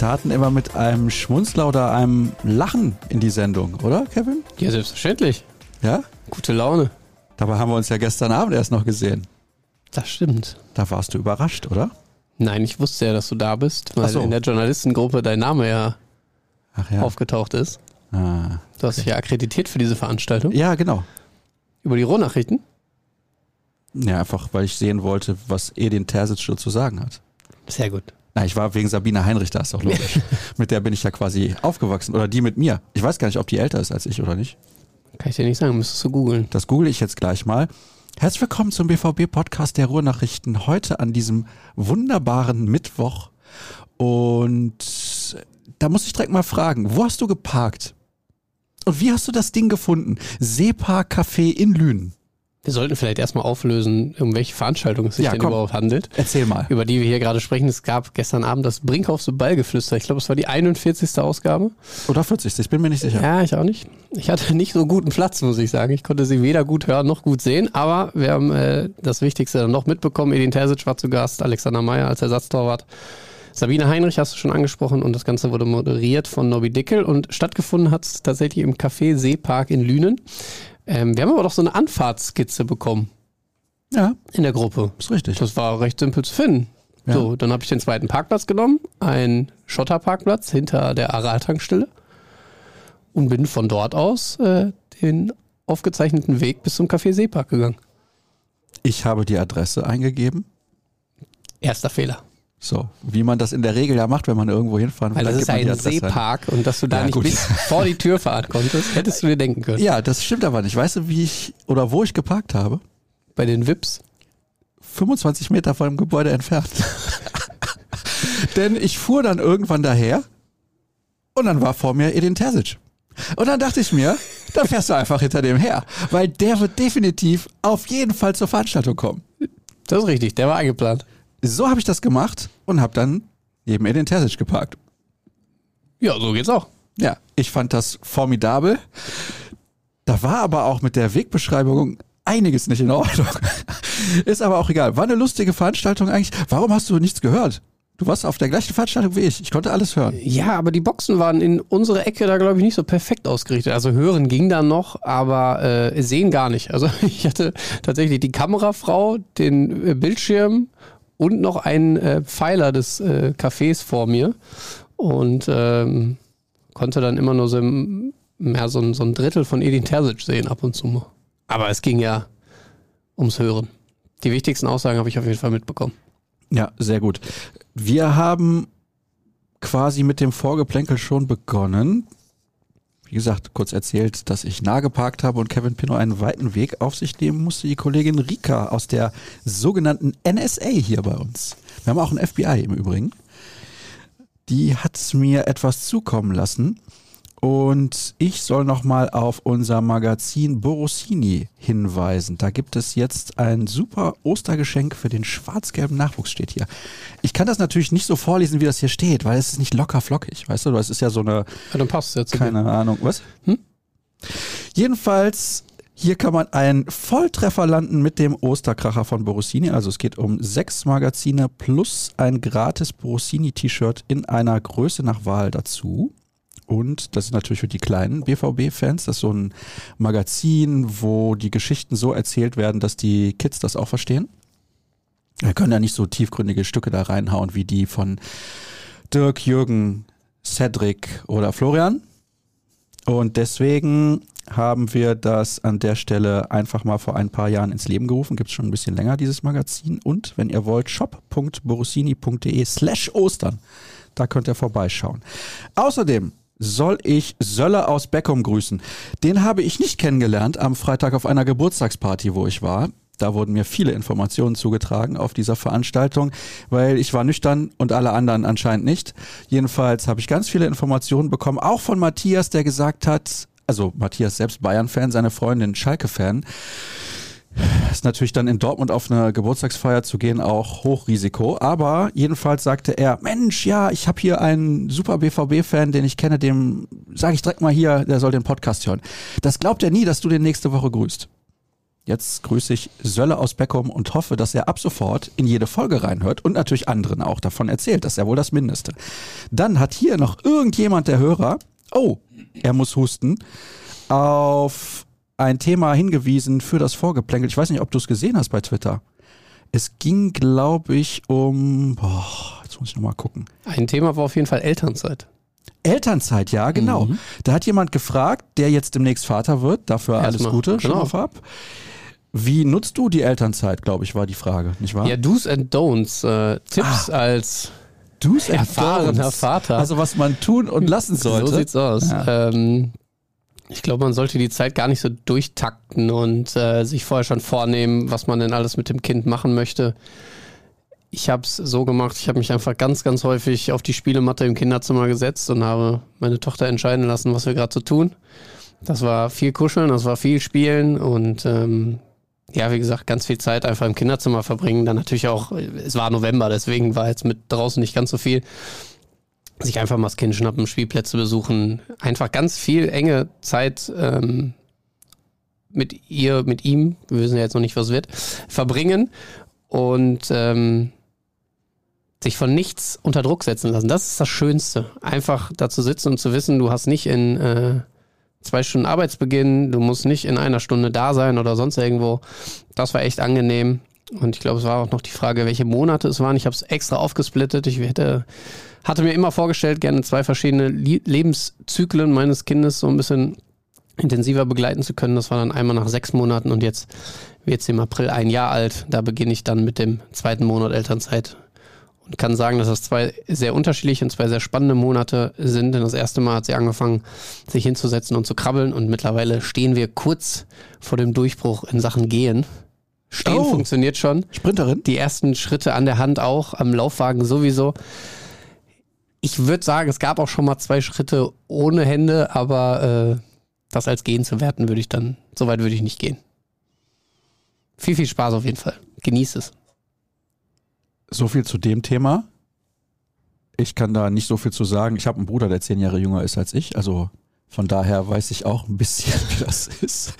Wir starten immer mit einem Schmunzler oder einem Lachen in die Sendung, oder, Kevin? Ja, selbstverständlich. Ja? Gute Laune. Dabei haben wir uns ja gestern Abend erst noch gesehen. Das stimmt. Da warst du überrascht, oder? Nein, ich wusste ja, dass du da bist, weil so. in der Journalistengruppe dein Name ja, ja. aufgetaucht ist. Ah. Du hast dich ja akkreditiert für diese Veranstaltung. Ja, genau. Über die Rohnachrichten. Ja, einfach, weil ich sehen wollte, was Edin Terzic schon zu sagen hat. Sehr gut. Na, ich war wegen Sabine Heinrich da, ist doch logisch. mit der bin ich ja quasi aufgewachsen. Oder die mit mir. Ich weiß gar nicht, ob die älter ist als ich oder nicht. Kann ich dir nicht sagen, müsstest du googeln. Das google ich jetzt gleich mal. Herzlich willkommen zum BVB-Podcast der Ruhrnachrichten. Heute an diesem wunderbaren Mittwoch. Und da muss ich direkt mal fragen, wo hast du geparkt? Und wie hast du das Ding gefunden? Sepa Café in Lünen. Wir sollten vielleicht erstmal auflösen, um welche Veranstaltung es sich Ja, denn komm. überhaupt handelt. Erzähl mal. Über die wir hier gerade sprechen. Es gab gestern Abend das Brinkhoffs Ballgeflüster. Ich glaube, es war die 41. Ausgabe. Oder 40. Ich bin mir nicht sicher. Ja, ich auch nicht. Ich hatte nicht so guten Platz, muss ich sagen. Ich konnte sie weder gut hören noch gut sehen, aber wir haben äh, das Wichtigste dann noch mitbekommen. Edin Terzic war zu Gast, Alexander Meyer als Ersatztorwart. Sabine Heinrich hast du schon angesprochen und das Ganze wurde moderiert von Nobby Dickel und stattgefunden hat es tatsächlich im Café Seepark in Lünen. Ähm, wir haben aber doch so eine Anfahrtskizze bekommen Ja, in der Gruppe. ist richtig. Das war recht simpel zu finden. Ja. So, dann habe ich den zweiten Parkplatz genommen, ein Schotterparkplatz hinter der Aral-Tankstelle und bin von dort aus äh, den aufgezeichneten Weg bis zum Café Seepark gegangen. Ich habe die Adresse eingegeben. Erster Fehler. So, wie man das in der Regel ja macht, wenn man irgendwo hinfahren will. Weil das ist ein Adresse ein. Seepark und dass du da Ja, nicht gut. bis vor die Tür fahren konntest, hättest du dir denken können. Ja, das stimmt aber nicht. Weißt du, wie ich oder wo ich geparkt habe? Bei den Vips. 25 Meter von dem Gebäude entfernt. Denn ich fuhr dann irgendwann daher und dann war vor mir Edin Terzic. Und dann dachte ich mir, da fährst du einfach hinter dem her, weil der wird definitiv auf jeden Fall zur Veranstaltung kommen. Das ist richtig, der war eingeplant. So habe ich das gemacht und habe dann neben Edin Terzic geparkt. Ja, so geht's auch. Ja, ich fand das formidabel. Da war aber auch mit der Wegbeschreibung einiges nicht in Ordnung. Ist aber auch egal. War eine lustige Veranstaltung eigentlich. Warum hast du nichts gehört? Du warst auf der gleichen Veranstaltung wie ich. Ich konnte alles hören. Ja, aber die Boxen waren in unsere Ecke da, glaube ich, nicht so perfekt ausgerichtet. Also hören ging da noch, aber äh, sehen gar nicht. Also ich hatte tatsächlich die Kamerafrau, den äh, Bildschirm und noch einen äh, Pfeiler des äh, Cafés vor mir und ähm, konnte dann immer nur so, ja, so, ein, so ein Drittel von Edin Terzic sehen ab und zu. Aber es ging ja ums Hören. Die wichtigsten Aussagen habe ich auf jeden Fall mitbekommen. Ja, sehr gut. Wir haben quasi mit dem Vorgeplänkel schon begonnen. Wie gesagt, kurz erzählt, dass ich nah geparkt habe und Kevin Pino einen weiten Weg auf sich nehmen musste. Die Kollegin Rika aus der sogenannten NSA hier bei uns. Wir haben auch ein FBI im Übrigen. Die hat mir etwas zukommen lassen. Und ich soll nochmal auf unser Magazin Borosini hinweisen. Da gibt es jetzt ein super Ostergeschenk für den schwarz-gelben Nachwuchs, steht hier. Ich kann das natürlich nicht so vorlesen, wie das hier steht, weil es ist nicht locker flockig, weißt du? Das ist ja so eine, Ja, dann passt jetzt. keine Ahnung, was? Hm? Jedenfalls, hier kann man einen Volltreffer landen mit dem Osterkracher von Borosini. Also es geht um sechs Magazine plus ein gratis Borosini-T-Shirt in einer Größe nach Wahl dazu. Und das ist natürlich für die kleinen BVB-Fans. Das ist so ein Magazin, wo die Geschichten so erzählt werden, dass die Kids das auch verstehen. Wir können ja nicht so tiefgründige Stücke da reinhauen wie die von Dirk, Jürgen, Cedric oder Florian. Und deswegen haben wir das an der Stelle einfach mal vor ein paar Jahren ins Leben gerufen. Gibt es schon ein bisschen länger, dieses Magazin. Und wenn ihr wollt, shop.borusini.de slash Ostern. Da könnt ihr vorbeischauen. Außerdem soll ich Sölle aus Beckum grüßen. Den habe ich nicht kennengelernt am Freitag auf einer Geburtstagsparty, wo ich war. Da wurden mir viele Informationen zugetragen auf dieser Veranstaltung, weil ich war nüchtern und alle anderen anscheinend nicht. Jedenfalls habe ich ganz viele Informationen bekommen, auch von Matthias, der gesagt hat, also Matthias selbst Bayern-Fan, seine Freundin Schalke-Fan. Ist natürlich dann in Dortmund auf eine Geburtstagsfeier zu gehen auch Hochrisiko. Aber jedenfalls sagte er, Mensch, ja, ich habe hier einen super BVB-Fan, den ich kenne, dem sage ich direkt mal hier, der soll den Podcast hören. Das glaubt er nie, dass du den nächste Woche grüßt. Jetzt grüße ich Sölle aus Beckum und hoffe, dass er ab sofort in jede Folge reinhört und natürlich anderen auch davon erzählt. Das ist ja wohl das Mindeste. Dann hat hier noch irgendjemand der Hörer, oh, er muss husten, auf ein Thema hingewiesen für das Vorgeplänkel. Ich weiß nicht, ob du es gesehen hast bei Twitter. Es ging, glaube ich, um, boah, jetzt muss ich nochmal gucken. Ein Thema war auf jeden Fall Elternzeit. Elternzeit, ja, genau. Mhm. Da hat jemand gefragt, der jetzt demnächst Vater wird, dafür Erstmal, alles Gute, genau. schon mal vorab. Wie nutzt du die Elternzeit, glaube ich, war die Frage, nicht wahr? Ja, Do's and Don'ts, äh, Tipps ah. als Do's erfahrener Vater. Also was man tun und lassen sollte. So sieht's aus. Ja. Ähm, ich glaube, man sollte die Zeit gar nicht so durchtakten und äh, sich vorher schon vornehmen, was man denn alles mit dem Kind machen möchte. Ich habe es so gemacht, ich habe mich einfach ganz, ganz häufig auf die Spielematte im Kinderzimmer gesetzt und habe meine Tochter entscheiden lassen, was wir gerade so tun. Das war viel Kuscheln, das war viel Spielen und ähm, ja, wie gesagt, ganz viel Zeit einfach im Kinderzimmer verbringen. Dann natürlich auch, es war November, deswegen war jetzt mit draußen nicht ganz so viel. Sich einfach mal das Kind schnappen, Spielplätze besuchen, einfach ganz viel enge Zeit ähm, mit ihr, mit ihm, wir wissen ja jetzt noch nicht, was wird, verbringen und ähm, sich von nichts unter Druck setzen lassen. Das ist das Schönste. Einfach da zu sitzen und zu wissen, du hast nicht in äh, zwei Stunden Arbeitsbeginn, du musst nicht in einer Stunde da sein oder sonst irgendwo. Das war echt angenehm. Und ich glaube, es war auch noch die Frage, welche Monate es waren. Ich habe es extra aufgesplittet. Ich hätte, hatte mir immer vorgestellt, gerne zwei verschiedene Lebenszyklen meines Kindes so ein bisschen intensiver begleiten zu können. Das war dann einmal nach sechs Monaten und jetzt wird sie im April ein Jahr alt. Da beginne ich dann mit dem zweiten Monat Elternzeit und kann sagen, dass das zwei sehr unterschiedliche und zwei sehr spannende Monate sind. Denn das erste Mal hat sie angefangen, sich hinzusetzen und zu krabbeln und mittlerweile stehen wir kurz vor dem Durchbruch in Sachen Gehen. Stehen oh, funktioniert schon. Sprinterin. Die ersten Schritte an der Hand auch, am Laufwagen sowieso. Ich würde sagen, es gab auch schon mal zwei Schritte ohne Hände, aber äh, das als Gehen zu werten, würde ich dann, so weit würde ich nicht gehen. Viel, viel Spaß auf jeden Fall. Genieß es. So viel zu dem Thema. Ich kann da nicht so viel zu sagen. Ich habe einen Bruder, der zehn Jahre jünger ist als ich. Also von daher weiß ich auch ein bisschen, wie das ist.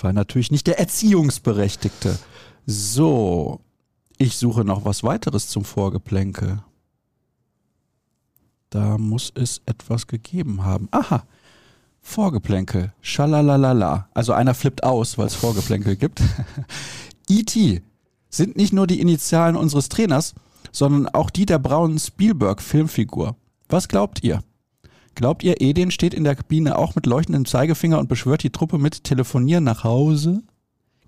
War natürlich nicht der Erziehungsberechtigte. So, ich suche noch was weiteres zum Vorgeplänkel. Da muss es etwas gegeben haben. Aha, Vorgeplänkel. Schalalalala. Also einer flippt aus, weil es Vorgeplänkel gibt. E.T sind nicht nur die Initialen unseres Trainers, sondern auch die der braunen Spielberg-Filmfigur. Was glaubt ihr? Glaubt ihr, Edin steht in der Kabine auch mit leuchtendem Zeigefinger und beschwört die Truppe mit Telefonieren nach Hause?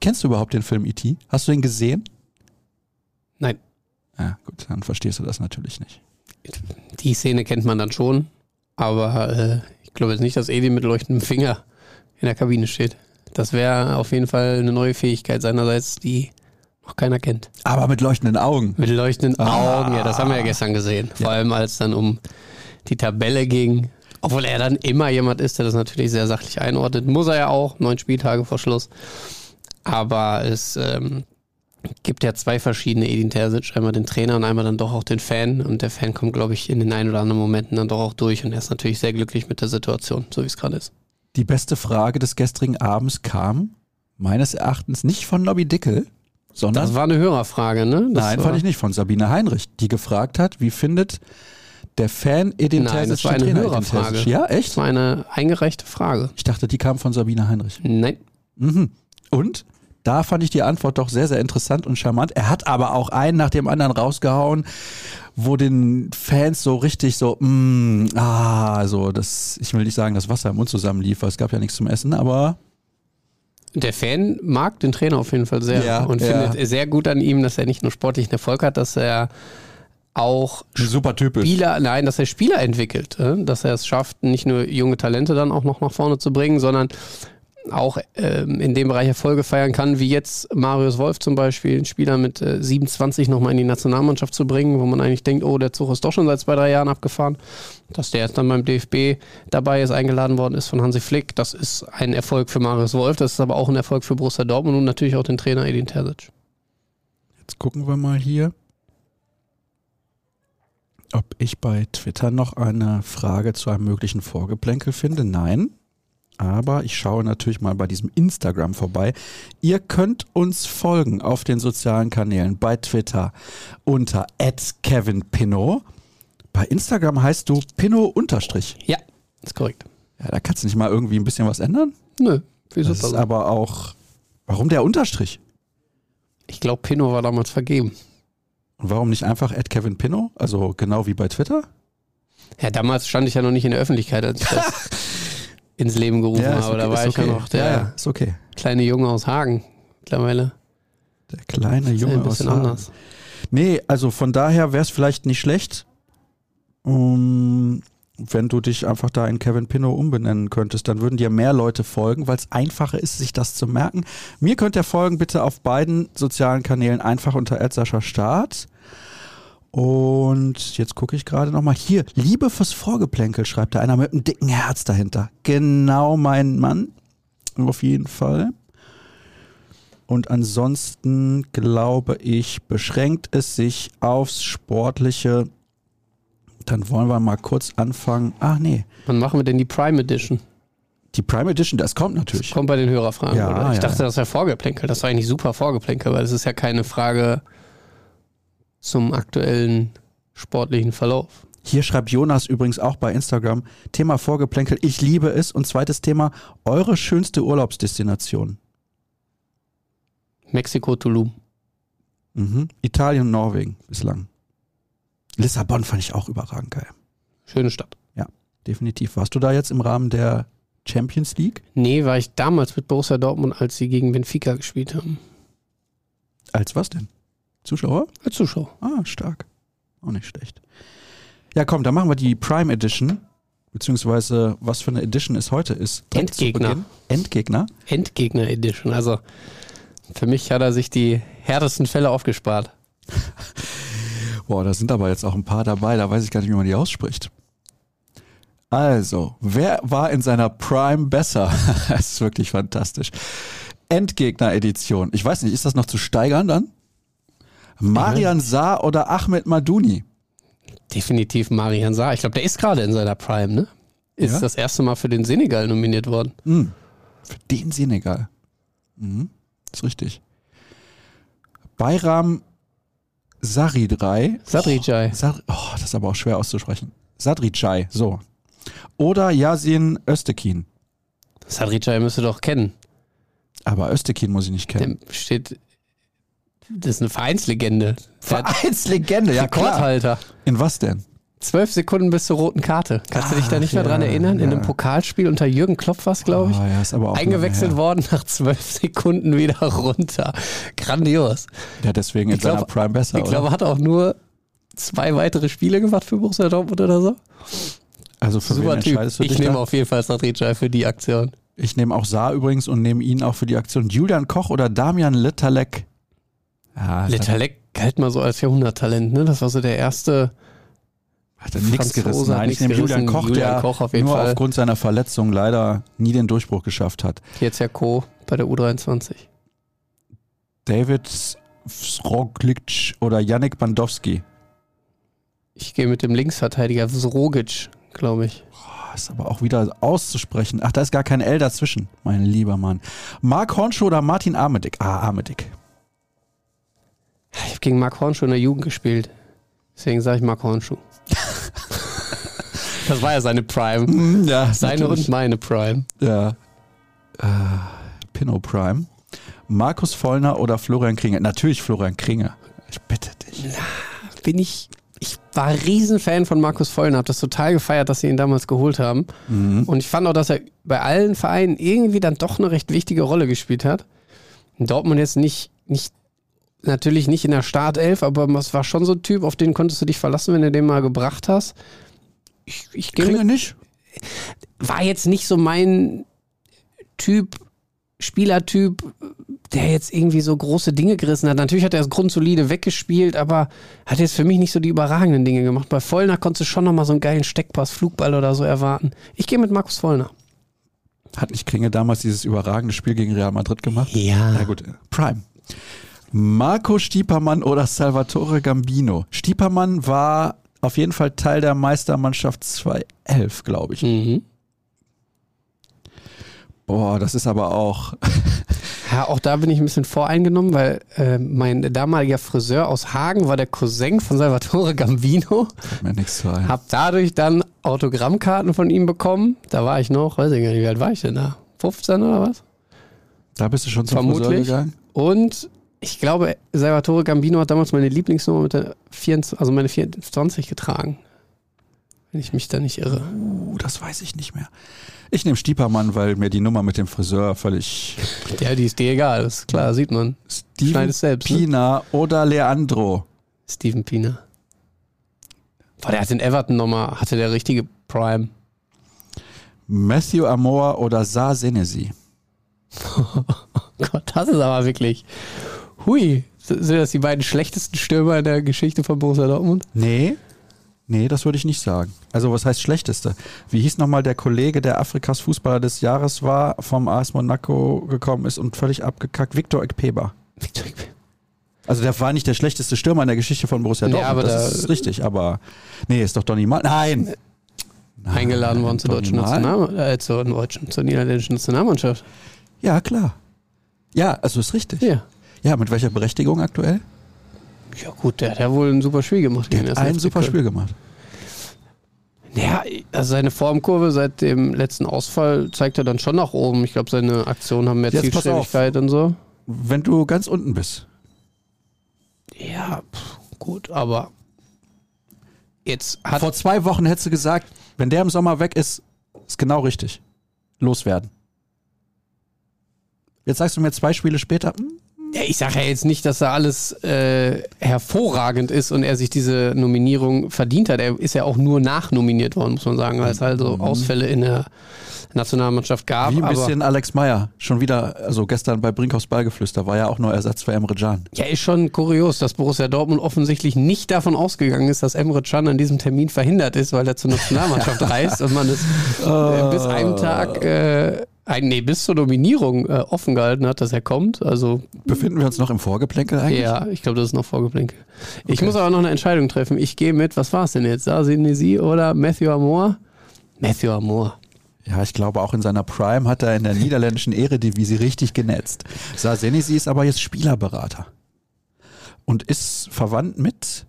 Kennst du überhaupt den Film E.T.? Hast du ihn gesehen? Nein. Ja, gut, dann verstehst du das natürlich nicht. Die Szene kennt man dann schon, aber äh, ich glaube jetzt nicht, dass Edin mit leuchtendem Finger in der Kabine steht. Das wäre auf jeden Fall eine neue Fähigkeit seinerseits, die noch keiner kennt. Aber mit leuchtenden Augen. Mit leuchtenden ah. Augen, ja, das haben wir ja gestern gesehen. Vor ja. allem, als es dann um die Tabelle ging. Obwohl er dann immer jemand ist, der das natürlich sehr sachlich einordnet. Muss er ja auch, neun Spieltage vor Schluss. Aber es ähm, gibt ja zwei verschiedene Edin Terzic, einmal den Trainer und einmal dann doch auch den Fan. Und der Fan kommt, glaube ich, in den ein oder anderen Momenten dann doch auch durch. Und er ist natürlich sehr glücklich mit der Situation, so wie es gerade ist. Die beste Frage des gestrigen Abends kam meines Erachtens nicht von Nobby Dickel, sondern. Das war eine Hörerfrage, ne? Das nein, fand ich nicht, von Sabine Heinrich, die gefragt hat, wie findet der Fan Nein, das war eine Hörerfrage. Ja, echt? Das war eine eingereichte Frage. Ich dachte, die kam von Sabine Heinrich. Nein. Mhm. Und? Da fand ich die Antwort doch sehr, sehr interessant und charmant. Er hat aber auch einen nach dem anderen rausgehauen, wo den Fans so richtig so, mm, ah, so, das, ich will nicht sagen, das Wasser im Mund zusammenlief, weil es gab ja nichts zum Essen, aber der Fan mag den Trainer auf jeden Fall sehr ja, und ja. findet sehr gut an ihm, dass er nicht nur sportlichen Erfolg hat, dass er auch super typisch. Spieler, nein, dass er Spieler entwickelt, äh, dass er es schafft, nicht nur junge Talente dann auch noch nach vorne zu bringen, sondern auch ähm, in dem Bereich Erfolge feiern kann, wie jetzt Marius Wolf zum Beispiel, einen Spieler mit äh, 27 nochmal in die Nationalmannschaft zu bringen, wo man eigentlich denkt, oh, der Zug ist doch schon seit zwei, drei Jahren abgefahren. Dass der jetzt dann beim DFB dabei ist, eingeladen worden ist von Hansi Flick, das ist ein Erfolg für Marius Wolf, das ist aber auch ein Erfolg für Borussia Dortmund und natürlich auch den Trainer Edin Terzic. Jetzt gucken wir mal hier, ob ich bei Twitter noch eine Frage zu einem möglichen Vorgeplänkel finde. Nein, Aber ich schaue natürlich mal bei diesem Instagram vorbei. Ihr könnt uns folgen auf den sozialen Kanälen, bei Twitter unter @kevinpinno. Bei Instagram heißt du Pinno unterstrich. Ja, ist korrekt. Ja, da kannst du nicht mal irgendwie ein bisschen was ändern? Nö, wie Das ist aber auch. Warum der Unterstrich? Ich glaube, Pinot war damals vergeben. Und warum nicht einfach Kevin Pinno? Also genau wie bei Twitter? Ja, damals stand ich ja noch nicht in der Öffentlichkeit, als ich das ins Leben gerufen ist habe. Da okay, war ist ich ja okay. noch der Ja, ja, ist okay. kleine Junge aus Hagen mittlerweile. Der kleine Ist ja Junge ein bisschen aus Hagen. anders. Nee, also von daher wäre es vielleicht nicht schlecht, um, wenn du dich einfach da in Kevin Pinno umbenennen könntest. Dann würden dir mehr Leute folgen, weil es einfacher ist, sich das zu merken. Mir könnt ihr folgen bitte auf beiden sozialen Kanälen einfach unter Sascha Start. Und jetzt gucke ich gerade nochmal. Hier, Liebe fürs Vorgeplänkel, schreibt da einer mit einem dicken Herz dahinter. Genau mein Mann. Auf jeden Fall. Und ansonsten glaube ich, beschränkt es sich aufs Sportliche. Dann wollen wir mal kurz anfangen. Ach nee, Wann machen wir denn die Prime Edition? die Prime Edition, das kommt natürlich. Kommt bei den Hörerfragen, Ja, oder? Ich ja, dachte, das wäre Vorgeplänkel. Das war eigentlich super Vorgeplänkel, weil es ist ja keine Frage zum aktuellen sportlichen Verlauf. Hier schreibt Jonas übrigens auch bei Instagram. Thema Vorgeplänkel, ich liebe es. Und zweites Thema, eure schönste Urlaubsdestination. Mexiko, Tulum. Mhm. Italien Norwegen bislang. Lissabon fand ich auch überragend geil. Schöne Stadt. Definitiv. Warst du da jetzt im Rahmen der Champions League? Nee, war ich damals mit Borussia Dortmund, als sie gegen Benfica gespielt haben. Als was denn? Zuschauer? Als Zuschauer. Ah, stark. Auch nicht schlecht. Ja, komm, dann machen wir die Prime Edition. Beziehungsweise, was für eine Edition es heute ist. Endgegner. Endgegner. Endgegner Edition. Also für mich hat er sich die härtesten Fälle aufgespart. Boah, da sind aber jetzt auch ein paar dabei, da weiß ich gar nicht, wie man die ausspricht. Also, wer war in seiner Prime besser? das ist wirklich fantastisch. Endgegner-Edition. Ich weiß nicht, ist das noch zu steigern dann? Marian Saar oder Ahmed Madouni? Definitiv Marian Saar. Ich glaube, der ist gerade in seiner Prime, ne? Ist Ja. das erste Mal für den Senegal nominiert worden. Hm, für den Senegal. Mhm, ist richtig. Bayram Saridrei. Sadrijai. Sar oh, das ist aber auch schwer auszusprechen. Sadrijai, so. Oder Yasin Östekin. Sadrijai müsste doch kennen. Aber Östekin muss ich nicht kennen. Der steht. Das ist eine Vereinslegende. Vereinslegende, ja klar. Rekordhalter. In was denn? Zwölf Sekunden bis zur roten Karte. Kannst du dich da nicht mehr ja, dran erinnern? In ja. einem Pokalspiel unter Jürgen Klopp was, glaube ich. Oh, ja, ist aber auch Eingewechselt worden, nach zwölf Sekunden wieder runter. Grandios. Ja, deswegen in Ich glaub- seiner Prime besser, Ich glaube, oder? er hat auch nur zwei weitere Spiele gemacht für Borussia Dortmund oder so. Also für wen Super Typ. entscheidest du Ich dich nehme da? auf jeden Fall Sadrijai für die Aktion. Ich nehme auch Saar übrigens und nehme ihn auch für die Aktion. Julian Koch oder Damian Litterleck? Ja, Letalek galt mal so als Jahrhunderttalent, ne? Das war so der erste. Hat er nichts gerissen. hat Nein, ich nichts nehme Julian. Koch, Julian der Koch auf jeden nur Fall. aufgrund seiner Verletzung leider nie den Durchbruch geschafft hat. Jetzt ja Co. bei der U23. David Sroglic oder Yannick Bandowski. Ich gehe mit dem Linksverteidiger Zrogic, glaube ich. Boah, ist aber auch wieder auszusprechen. Ach, da ist gar kein L dazwischen, mein lieber Mann. Marc Hornschuh oder Martin Armedick? Ah, Armedick. Ich habe gegen Marc Hornschuh in der Jugend gespielt. Deswegen sage ich Marc Hornschuh. Das war ja seine Prime. Ja, Seine und meine Prime. Ja. Äh, Pinot Prime. Markus Vollner oder Florian Kringe? Natürlich Florian Kringe. Ich bitte dich. Bin ich. Ich war Riesenfan von Markus Vollner, habe das total gefeiert, dass sie ihn damals geholt haben. Mhm. Und ich fand auch, dass er bei allen Vereinen irgendwie dann doch eine recht wichtige Rolle gespielt hat. In Dortmund jetzt nicht, nicht natürlich nicht in der Startelf, aber es war schon so ein Typ, auf den konntest du dich verlassen, wenn du den mal gebracht hast. Ich, ich mit- nicht? war jetzt nicht so mein Typ, Spielertyp, der jetzt irgendwie so große Dinge gerissen hat. Natürlich hat er das grundsolide weggespielt, aber hat jetzt für mich nicht so die überragenden Dinge gemacht. Bei Vollner konntest du schon nochmal so einen geilen Steckpass, Flugball oder so erwarten. Ich gehe mit Markus Vollner. Hat nicht Kringe damals dieses überragende Spiel gegen Real Madrid gemacht? Ja. Na gut, Prime. Marco Stiepermann oder Salvatore Gambino? Stiepermann war auf jeden Fall Teil der Meistermannschaft 2011, glaube ich. Mhm. Boah, das ist aber auch. Ja, auch da bin ich ein bisschen voreingenommen, weil äh, mein damaliger Friseur aus Hagen war der Cousin von Salvatore Gambino. Mir nichts zu ein. Hab dadurch dann Autogrammkarten von ihm bekommen. Da war ich noch, weiß ich gar nicht, wie alt war ich denn da? 15 oder was? Da bist du schon zum Friseur Vermutlich. gegangen? Und ich glaube, Salvatore Gambino hat damals meine Lieblingsnummer mit der 24, also meine 24 getragen. Wenn ich mich da nicht irre. Uh, das weiß ich nicht mehr. Ich nehme Stiepermann, weil mir die Nummer mit dem Friseur völlig. Ja, die ist dir egal, das ist klar, sieht man. Steven selbst, ne? Pina oder Leandro. Steven Pina. Boah, der hat in Everton nochmal, hatte der richtige Prime. Matthew Amor oder Saar Senesi. Gott, das ist aber wirklich. Hui. Sind das die beiden schlechtesten Stürmer in der Geschichte von Borussia Dortmund? Nee. Nee, das würde ich nicht sagen. Also, was heißt schlechteste? Wie hieß nochmal der Kollege, der Afrikas Fußballer des Jahres war, vom AS Monaco gekommen ist und völlig abgekackt? Victor Ekpeba. Victor Ekpe- Also, der war nicht der schlechteste Stürmer in der Geschichte von Borussia Nee, Dortmund. aber das da- ist richtig, aber. Nee, ist doch Donny Mal. Nein! Nein, Eingeladen worden zur deutschen? National äh, zur deutschen, zur niederländischen Nationalmannschaft. Ja, klar. Ja, also ist richtig. Ja. Ja, mit welcher Berechtigung aktuell? Ja gut, der hat ja wohl ein super Spiel gemacht. Der hat ein super. Spiel gemacht. Ja, also seine Formkurve seit dem letzten Ausfall zeigt er dann schon nach oben. Ich glaube, seine Aktionen haben mehr Jetzt. Zielstrebigkeit und so. Wenn du ganz unten bist, Ja, pff, gut, aber jetzt hat vor zwei Wochen hättest du gesagt, wenn der im Sommer weg ist, ist genau richtig. Loswerden. Jetzt sagst du mir zwei Spiele später, hm, Ja, ich sage ja jetzt nicht, dass da alles äh, hervorragend ist und er sich diese Nominierung verdient hat. Er ist ja auch nur nachnominiert worden, muss man sagen, weil es halt so Ausfälle in der Nationalmannschaft gab. wie ein bisschen Alex Meyer. Schon wieder, also gestern bei Brinkhoffs Ballgeflüster war ja auch nur Ersatz für Emre Can. ja, ist schon kurios, dass Borussia Dortmund offensichtlich nicht davon ausgegangen ist, dass Emre Can an diesem Termin verhindert ist, weil er zur Nationalmannschaft reist und man es äh, bis einem Tag, äh, nee, bis zur Nominierung äh, offen gehalten hat, dass er kommt. Also Befinden wir uns noch im Vorgeplänkel eigentlich? Ja, ich glaube, das ist noch Vorgeplänkel. Ich muss aber noch eine Entscheidung treffen. Ich gehe mit, was war es denn jetzt? Sasinesi oder Matthew Amor? Matthew Amor. Ja, ich glaube auch in seiner Prime hat er in der niederländischen Eredivisie richtig genetzt. Sarsenisi ist aber jetzt Spielerberater. Und ist verwandt mit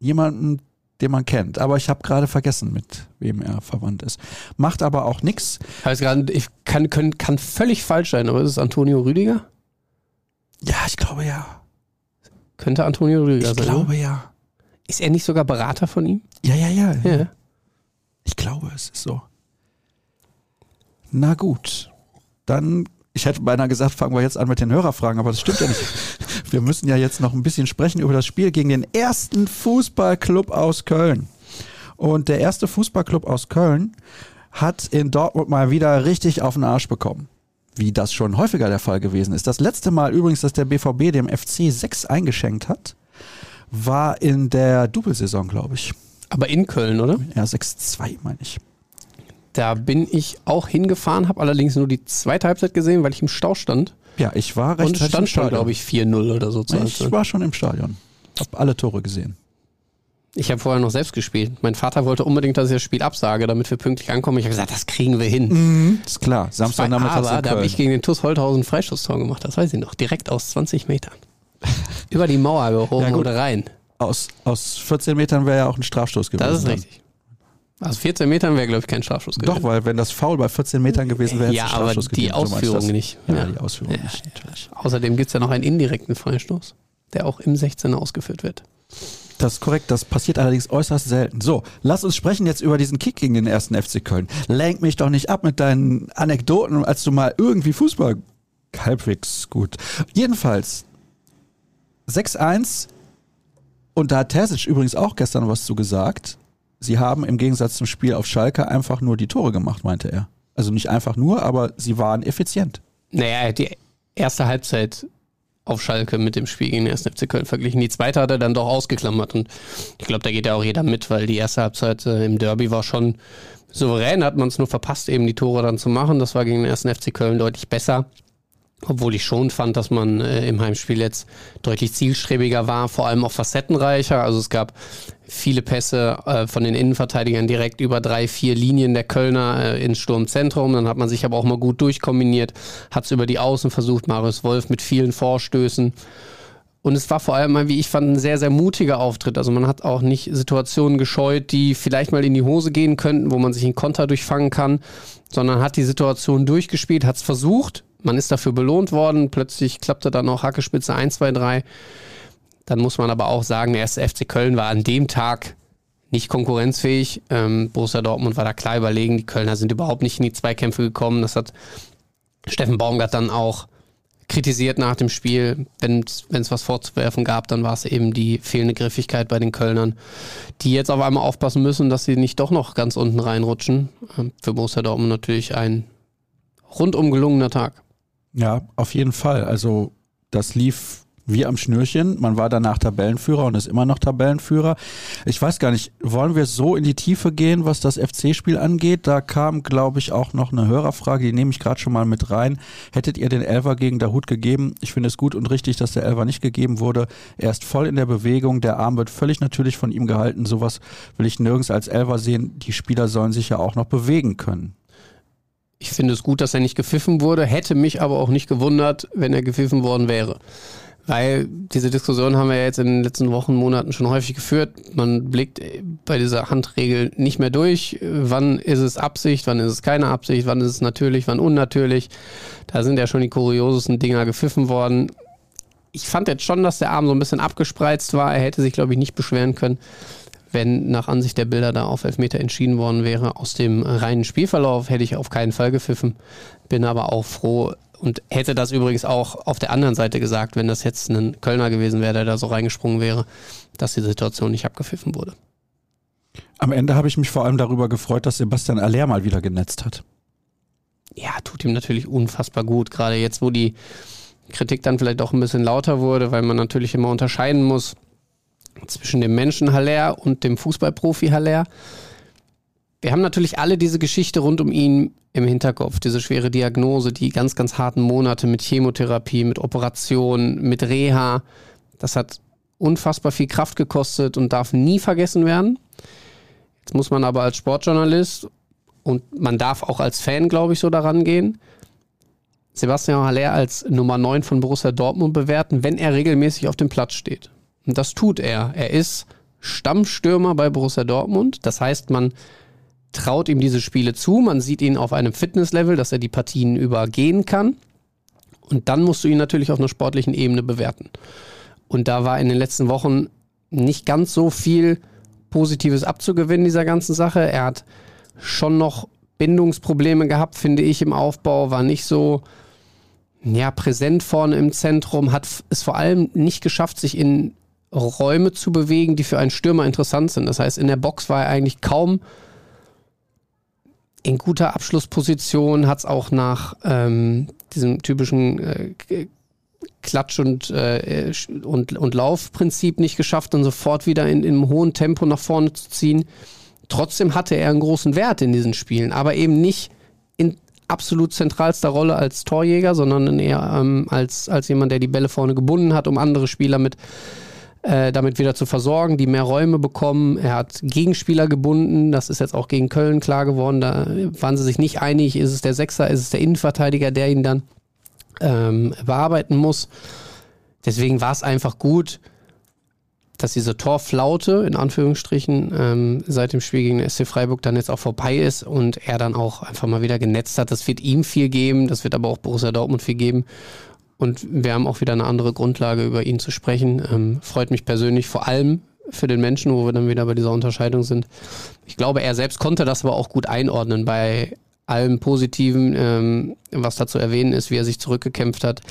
jemandem, den man kennt. Aber ich habe gerade vergessen, mit wem er verwandt ist. Macht aber auch nichts. Ich kann, kann, kann völlig falsch sein, aber ist es Antonio Rüdiger? Ja, ich glaube ja. Könnte Antonio Rüdiger Ich sein. glaube ja. Ist er nicht sogar Berater von ihm? Ja, ja, ja. Ja. Ich glaube, es ist so. Na gut. Dann, ich hätte beinahe gesagt, fangen wir jetzt an mit den Hörerfragen, aber das stimmt ja nicht. Wir müssen ja jetzt noch ein bisschen sprechen über das Spiel gegen den ersten Fußballclub aus Köln. Und der erste Fußballclub aus Köln hat in Dortmund mal wieder richtig auf den Arsch bekommen. Wie das schon häufiger der Fall gewesen ist. Das letzte Mal übrigens, dass der BVB dem FC 6 eingeschenkt hat, war in der Doppelsaison, glaube ich. Aber in Köln, oder? Ja, 6-2 meine ich. Da bin ich auch hingefahren, habe allerdings nur die zweite Halbzeit gesehen, weil ich im Stau stand. Ja, ich war Und recht es stand schon, glaube ich, 4-0 oder so. Ich war schon im Stadion. Hab alle Tore gesehen. Ich habe vorher noch selbst gespielt. Mein Vater wollte unbedingt, dass ich das Spiel absage, damit wir pünktlich ankommen. Ich habe gesagt, das kriegen wir hin. Ist klar. Samstagnachmittags Aber da habe ich gegen den TuS Holthausen Freistoßtor gemacht. Das weiß ich noch. Direkt aus 20 Metern. Über die Mauer gehoben Ja, oder rein. Aus, aus 14 Metern wäre ja auch ein Strafstoß gewesen. Das ist richtig. Also 14 Metern wäre, glaube ich, kein Strafschuss gewesen. Doch, weil wenn das Foul bei 14 Metern gewesen wäre, hätte Ja, es einen aber Strafstoß die gegeben. So Ausführung das? nicht. Ja, Ja. die Ausführung Ja, nicht. Natürlich. Außerdem gibt es ja noch einen indirekten Freistoß, der auch im 16er ausgeführt wird. Das ist korrekt, das passiert allerdings äußerst selten. So, lass uns sprechen jetzt über diesen Kick gegen den ersten FC Köln. Lenk mich doch nicht ab mit deinen Anekdoten, als du mal irgendwie Fußball halbwegs gut. Jedenfalls 6-1 und da hat Terzic übrigens auch gestern was zu gesagt. Sie haben im Gegensatz zum Spiel auf Schalke einfach nur die Tore gemacht, meinte er. Also nicht einfach nur, aber sie waren effizient. Naja, die erste Halbzeit auf Schalke mit dem Spiel gegen den 1. FC Köln verglichen. Die zweite hat er dann doch ausgeklammert und ich glaube, da geht ja auch jeder mit, weil die erste Halbzeit äh, im Derby war schon souverän, hat man es nur verpasst, eben die Tore dann zu machen. Das war gegen den 1. FC Köln deutlich besser. Obwohl ich schon fand, dass man äh, im Heimspiel jetzt deutlich zielstrebiger war, vor allem auch facettenreicher. Also es gab viele Pässe äh, von den Innenverteidigern direkt über drei, vier Linien der Kölner äh, ins Sturmzentrum. Dann hat man sich aber auch mal gut durchkombiniert, hat es über die Außen versucht, Marius Wolf mit vielen Vorstößen. Und es war vor allem, wie ich fand, ein sehr, sehr mutiger Auftritt. Also man hat auch nicht Situationen gescheut, die vielleicht mal in die Hose gehen könnten, wo man sich in Konter durchfangen kann, sondern hat die Situation durchgespielt, hat es versucht, man ist dafür belohnt worden. Plötzlich klappte dann auch Hackespitze 1, 2, 3. Dann muss man aber auch sagen, der erste FC Köln war an dem Tag nicht konkurrenzfähig. Ähm, Borussia Dortmund war da klar überlegen. Die Kölner sind überhaupt nicht in die Zweikämpfe gekommen. Das hat Steffen Baumgart dann auch kritisiert nach dem Spiel. Wenn es was vorzuwerfen gab, dann war es eben die fehlende Griffigkeit bei den Kölnern, die jetzt auf einmal aufpassen müssen, dass sie nicht doch noch ganz unten reinrutschen. Ähm, für Borussia Dortmund natürlich ein rundum gelungener Tag. Ja, auf jeden Fall. Also das lief wie am Schnürchen. Man war danach Tabellenführer und ist immer noch Tabellenführer. Ich weiß gar nicht, wollen wir so in die Tiefe gehen, was das FC-Spiel angeht? Da kam, glaube ich, auch noch eine Hörerfrage, die nehme ich gerade schon mal mit rein. Hättet ihr den Elver gegen Dahut gegeben? Ich finde es gut und richtig, dass der Elver nicht gegeben wurde. Er ist voll in der Bewegung, der Arm wird völlig natürlich von ihm gehalten. Sowas will ich nirgends als Elver sehen. Die Spieler sollen sich ja auch noch bewegen können. Ich finde es gut, dass er nicht gepfiffen wurde, hätte mich aber auch nicht gewundert, wenn er gepfiffen worden wäre. Weil diese Diskussion haben wir jetzt in den letzten Wochen, Monaten schon häufig geführt. Man blickt bei dieser Handregel nicht mehr durch. Wann ist es Absicht, wann ist es keine Absicht, wann ist es natürlich, wann unnatürlich. Da sind ja schon die kuriosesten Dinger gepfiffen worden. Ich fand jetzt schon, dass der Arm so ein bisschen abgespreizt war. Er hätte sich, glaube ich, nicht beschweren können wenn nach Ansicht der Bilder da auf Elfmeter entschieden worden wäre. Aus dem reinen Spielverlauf hätte ich auf keinen Fall gepfiffen. Bin aber auch froh und hätte das übrigens auch auf der anderen Seite gesagt, wenn das jetzt ein Kölner gewesen wäre, der da so reingesprungen wäre, dass die Situation nicht abgepfiffen wurde. Am Ende habe ich mich vor allem darüber gefreut, dass Sebastian Aller mal wieder genetzt hat. Ja, tut ihm natürlich unfassbar gut. Gerade jetzt, wo die Kritik dann vielleicht auch ein bisschen lauter wurde, weil man natürlich immer unterscheiden muss zwischen dem Menschen Haller und dem Fußballprofi Haller. Wir haben natürlich alle diese Geschichte rund um ihn im Hinterkopf, diese schwere Diagnose, die ganz, ganz harten Monate mit Chemotherapie, mit Operationen, mit Reha. Das hat unfassbar viel Kraft gekostet und darf nie vergessen werden. Jetzt muss man aber als Sportjournalist und man darf auch als Fan, glaube ich, so daran gehen, Sebastian Haller als Nummer 9 von Borussia Dortmund bewerten, wenn er regelmäßig auf dem Platz steht. Und das tut er. Er ist Stammstürmer bei Borussia Dortmund. Das heißt, man traut ihm diese Spiele zu. Man sieht ihn auf einem Fitnesslevel, dass er die Partien übergehen kann. Und dann musst du ihn natürlich auf einer sportlichen Ebene bewerten. Und da war in den letzten Wochen nicht ganz so viel Positives abzugewinnen dieser ganzen Sache. Er hat schon noch Bindungsprobleme gehabt, finde ich, im Aufbau, war nicht so ja, präsent vorne im Zentrum, hat es vor allem nicht geschafft, sich in Räume zu bewegen, die für einen Stürmer interessant sind. Das heißt, in der Box war er eigentlich kaum in guter Abschlussposition, hat es auch nach ähm, diesem typischen äh, Klatsch- und, äh, und, und Laufprinzip nicht geschafft, dann sofort wieder in, in einem hohen Tempo nach vorne zu ziehen. Trotzdem hatte er einen großen Wert in diesen Spielen, aber eben nicht in absolut zentralster Rolle als Torjäger, sondern eher ähm, als, als jemand, der die Bälle vorne gebunden hat, um andere Spieler mit äh, damit wieder zu versorgen, die mehr Räume bekommen. Er hat Gegenspieler gebunden, das ist jetzt auch gegen Köln klar geworden. Da waren sie sich nicht einig, ist es der Sechser, ist es der Innenverteidiger, der ihn dann ähm, bearbeiten muss. Deswegen war es einfach gut, dass diese Torflaute, in Anführungsstrichen, ähm, seit dem Spiel gegen SC Freiburg dann jetzt auch vorbei ist und er dann auch einfach mal wieder genetzt hat. Das wird ihm viel geben, das wird aber auch Borussia Dortmund viel geben. Und wir haben auch wieder eine andere Grundlage, über ihn zu sprechen. Ähm, freut mich persönlich vor allem für den Menschen, wo wir dann wieder bei dieser Unterscheidung sind. Ich glaube, er selbst konnte das aber auch gut einordnen bei allem Positiven, ähm, was da zu erwähnen ist, wie er sich zurückgekämpft hat,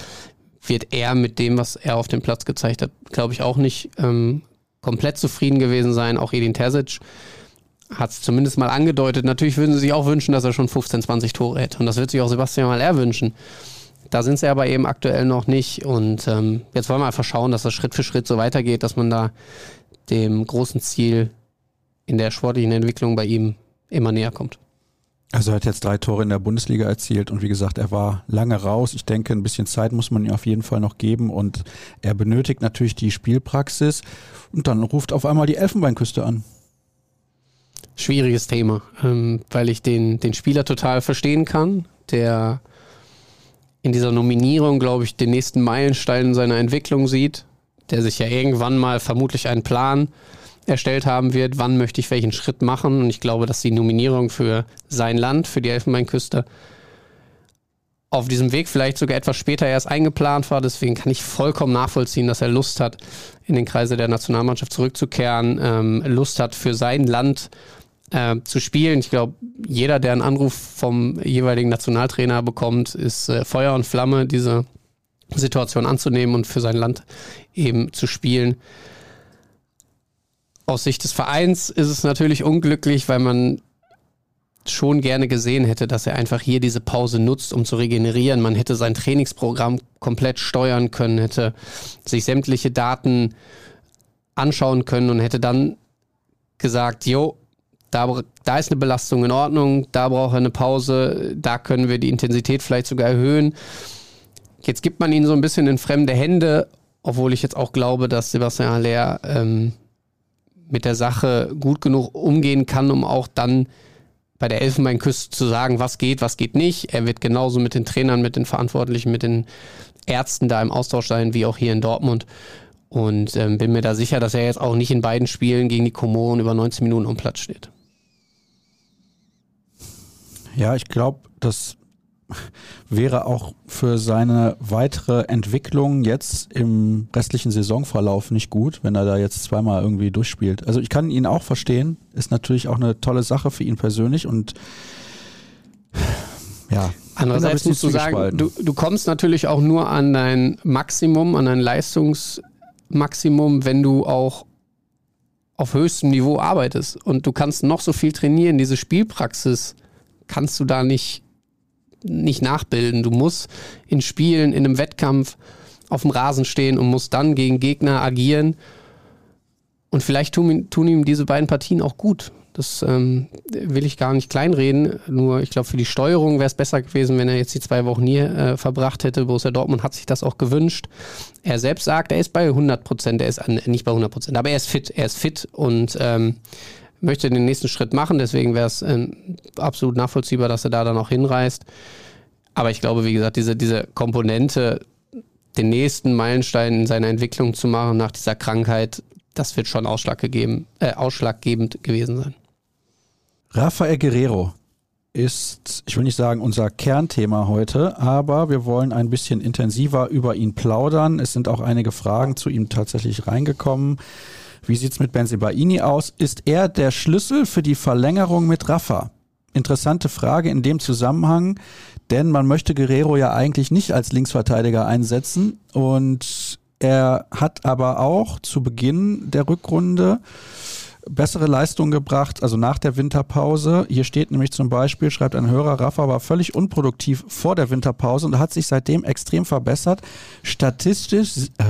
wird er mit dem, was er auf dem Platz gezeigt hat, glaube ich, auch nicht ähm, komplett zufrieden gewesen sein. Auch Edin Terzic hat es zumindest mal angedeutet. Natürlich würden sie sich auch wünschen, dass er schon 15, 20 Tore hätte. Und das wird sich auch Sebastian mal er wünschen. Da sind sie aber eben aktuell noch nicht. Und ähm, jetzt wollen wir einfach schauen, dass das Schritt für Schritt so weitergeht, dass man da dem großen Ziel in der sportlichen Entwicklung bei ihm immer näher kommt. Also er hat jetzt drei Tore in der Bundesliga erzielt und wie gesagt, er war lange raus. Ich denke, ein bisschen Zeit muss man ihm auf jeden Fall noch geben und er benötigt natürlich die Spielpraxis und dann ruft auf einmal die Elfenbeinküste an. Schwieriges Thema, ähm, weil ich den, den Spieler total verstehen kann, der in dieser Nominierung, glaube ich, den nächsten Meilenstein in seiner Entwicklung sieht, der sich ja irgendwann mal vermutlich einen Plan erstellt haben wird, wann möchte ich welchen Schritt machen. Und ich glaube, dass die Nominierung für sein Land, für die Elfenbeinküste, auf diesem Weg vielleicht sogar etwas später erst eingeplant war. Deswegen kann ich vollkommen nachvollziehen, dass er Lust hat, in den Kreise der Nationalmannschaft zurückzukehren, ähm, Lust hat, für sein Land äh, zu spielen. Ich glaube, jeder, der einen Anruf vom jeweiligen Nationaltrainer bekommt, ist äh, Feuer und Flamme, diese Situation anzunehmen und für sein Land eben zu spielen. Aus Sicht des Vereins ist es natürlich unglücklich, weil man schon gerne gesehen hätte, dass er einfach hier diese Pause nutzt, um zu regenerieren. Man hätte sein Trainingsprogramm komplett steuern können, hätte sich sämtliche Daten anschauen können und hätte dann gesagt, jo, da, da ist eine Belastung in Ordnung, da braucht er eine Pause, da können wir die Intensität vielleicht sogar erhöhen. Jetzt gibt man ihn so ein bisschen in fremde Hände, obwohl ich jetzt auch glaube, dass Sebastian Haller ähm, mit der Sache gut genug umgehen kann, um auch dann bei der Elfenbeinküste zu sagen, was geht, was geht nicht. Er wird genauso mit den Trainern, mit den Verantwortlichen, mit den Ärzten da im Austausch sein, wie auch hier in Dortmund. Und ähm, bin mir da sicher, dass er jetzt auch nicht in beiden Spielen gegen die Komoren über 19 Minuten am Platz steht. Ja, ich glaube, das wäre auch für seine weitere Entwicklung jetzt im restlichen Saisonverlauf nicht gut, wenn er da jetzt zweimal irgendwie durchspielt. Also ich kann ihn auch verstehen, ist natürlich auch eine tolle Sache für ihn persönlich und ja. Andererseits musst du sagen, du, du kommst natürlich auch nur an dein Maximum, an dein Leistungsmaximum, wenn du auch auf höchstem Niveau arbeitest. Und du kannst noch so viel trainieren, diese Spielpraxis kannst du da nicht, nicht nachbilden. Du musst in Spielen, in einem Wettkampf auf dem Rasen stehen und musst dann gegen Gegner agieren. Und vielleicht tun, tun ihm diese beiden Partien auch gut. Das ähm, will ich gar nicht kleinreden. Nur ich glaube, für die Steuerung wäre es besser gewesen, wenn er jetzt die zwei Wochen hier äh, verbracht hätte. Borussia Dortmund hat sich das auch gewünscht. Er selbst sagt, er ist bei 100 Prozent. Er ist an, nicht bei 100 Prozent, aber er ist fit. Er ist fit und ähm, möchte den nächsten Schritt machen. Deswegen wäre es äh, absolut nachvollziehbar, dass er da dann auch hinreist. Aber ich glaube, wie gesagt, diese, diese Komponente, den nächsten Meilenstein in seiner Entwicklung zu machen nach dieser Krankheit, das wird schon Ausschlag gegeben, äh, ausschlaggebend gewesen sein. Rafael Guerrero ist, ich will nicht sagen unser Kernthema heute, aber wir wollen ein bisschen intensiver über ihn plaudern. Es sind auch einige Fragen zu ihm tatsächlich reingekommen. Wie sieht's mit Benzibaini aus? Ist er der Schlüssel für die Verlängerung mit Rafa? Interessante Frage in dem Zusammenhang, denn man möchte Guerrero ja eigentlich nicht als Linksverteidiger einsetzen und er hat aber auch zu Beginn der Rückrunde bessere Leistung gebracht, also nach der Winterpause. Hier steht nämlich zum Beispiel, schreibt ein Hörer, Rafa war völlig unproduktiv vor der Winterpause und hat sich seitdem extrem verbessert. Statistisch, äh,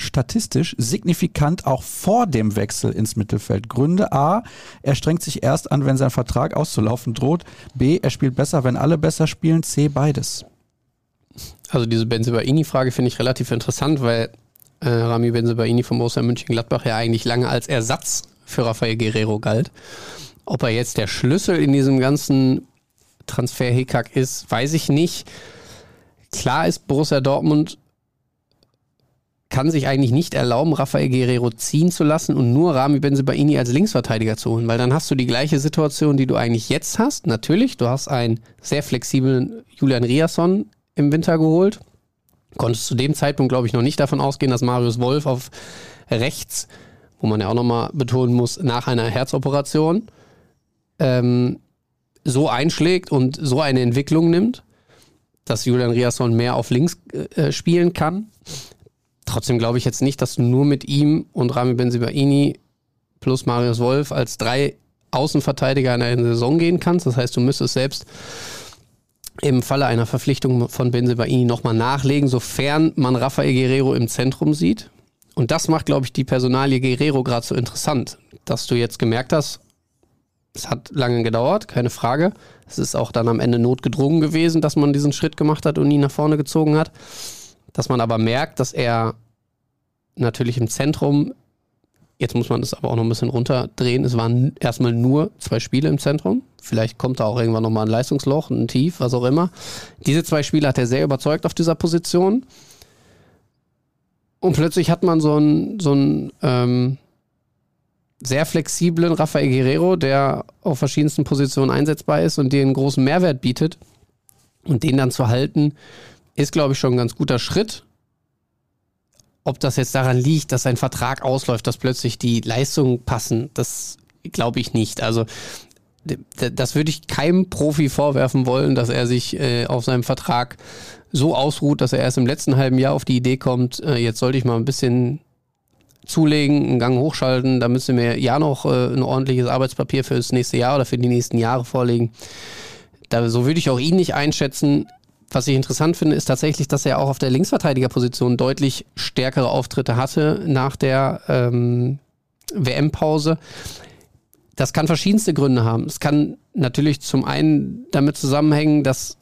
statistisch signifikant auch vor dem Wechsel ins Mittelfeld. Gründe A, er strengt sich erst an, wenn sein Vertrag auszulaufen droht. B, er spielt besser, wenn alle besser spielen. C, beides. Also diese Benzebaini-Frage finde ich relativ interessant, weil äh, Rami Benzebaini von Borussia München-Gladbach ja eigentlich lange als Ersatz für Rafael Guerrero galt. Ob er jetzt der Schlüssel in diesem ganzen Transfer-Hickhack ist, weiß ich nicht. Klar ist Borussia Dortmund kann sich eigentlich nicht erlauben, Rafael Guerrero ziehen zu lassen und nur Rami Benzebaini als Linksverteidiger zu holen, weil dann hast du die gleiche Situation, die du eigentlich jetzt hast. Natürlich, du hast einen sehr flexiblen Julian Riasson im Winter geholt. Konntest zu dem Zeitpunkt, glaube ich, noch nicht davon ausgehen, dass Marius Wolf auf rechts, wo man ja auch nochmal betonen muss, nach einer Herzoperation ähm, so einschlägt und so eine Entwicklung nimmt, dass Julian Riasson mehr auf links äh, spielen kann. Trotzdem glaube ich jetzt nicht, dass du nur mit ihm und Rami Benzibaini plus Marius Wolf als drei Außenverteidiger in eine Saison gehen kannst. Das heißt, du müsstest selbst im Falle einer Verpflichtung von Benzibaini nochmal nachlegen, sofern man Rafael Guerrero im Zentrum sieht. Und das macht, glaube ich, die Personalie Guerrero gerade so interessant, dass du jetzt gemerkt hast, Es hat lange gedauert, keine Frage. Es ist auch dann am Ende notgedrungen gewesen, dass man diesen Schritt gemacht hat und ihn nach vorne gezogen hat. Dass man aber merkt, dass er natürlich im Zentrum, jetzt muss man es aber auch noch ein bisschen runterdrehen, es waren erstmal nur zwei Spiele im Zentrum. Vielleicht kommt da auch irgendwann nochmal ein Leistungsloch, ein Tief, was auch immer. Diese zwei Spiele hat er sehr überzeugt auf dieser Position. Und plötzlich hat man so einen so ähm, sehr flexiblen Rafael Guerrero, der auf verschiedensten Positionen einsetzbar ist und den einen großen Mehrwert bietet. Und den dann zu halten, ist, glaube ich, schon ein ganz guter Schritt. Ob das jetzt daran liegt, dass sein Vertrag ausläuft, dass plötzlich die Leistungen passen, das glaube ich nicht. Also das würde ich keinem Profi vorwerfen wollen, dass er sich äh, auf seinem Vertrag so ausruht, dass er erst im letzten halben Jahr auf die Idee kommt, äh, jetzt sollte ich mal ein bisschen zulegen, einen Gang hochschalten, da müssen wir ja noch äh, ein ordentliches Arbeitspapier für das nächste Jahr oder für die nächsten Jahre vorlegen. Da, so würde ich auch ihn nicht einschätzen. Was ich interessant finde, ist tatsächlich, dass er auch auf der Linksverteidigerposition deutlich stärkere Auftritte hatte nach der ähm, WM-Pause. Das kann verschiedenste Gründe haben. Es kann natürlich zum einen damit zusammenhängen, dass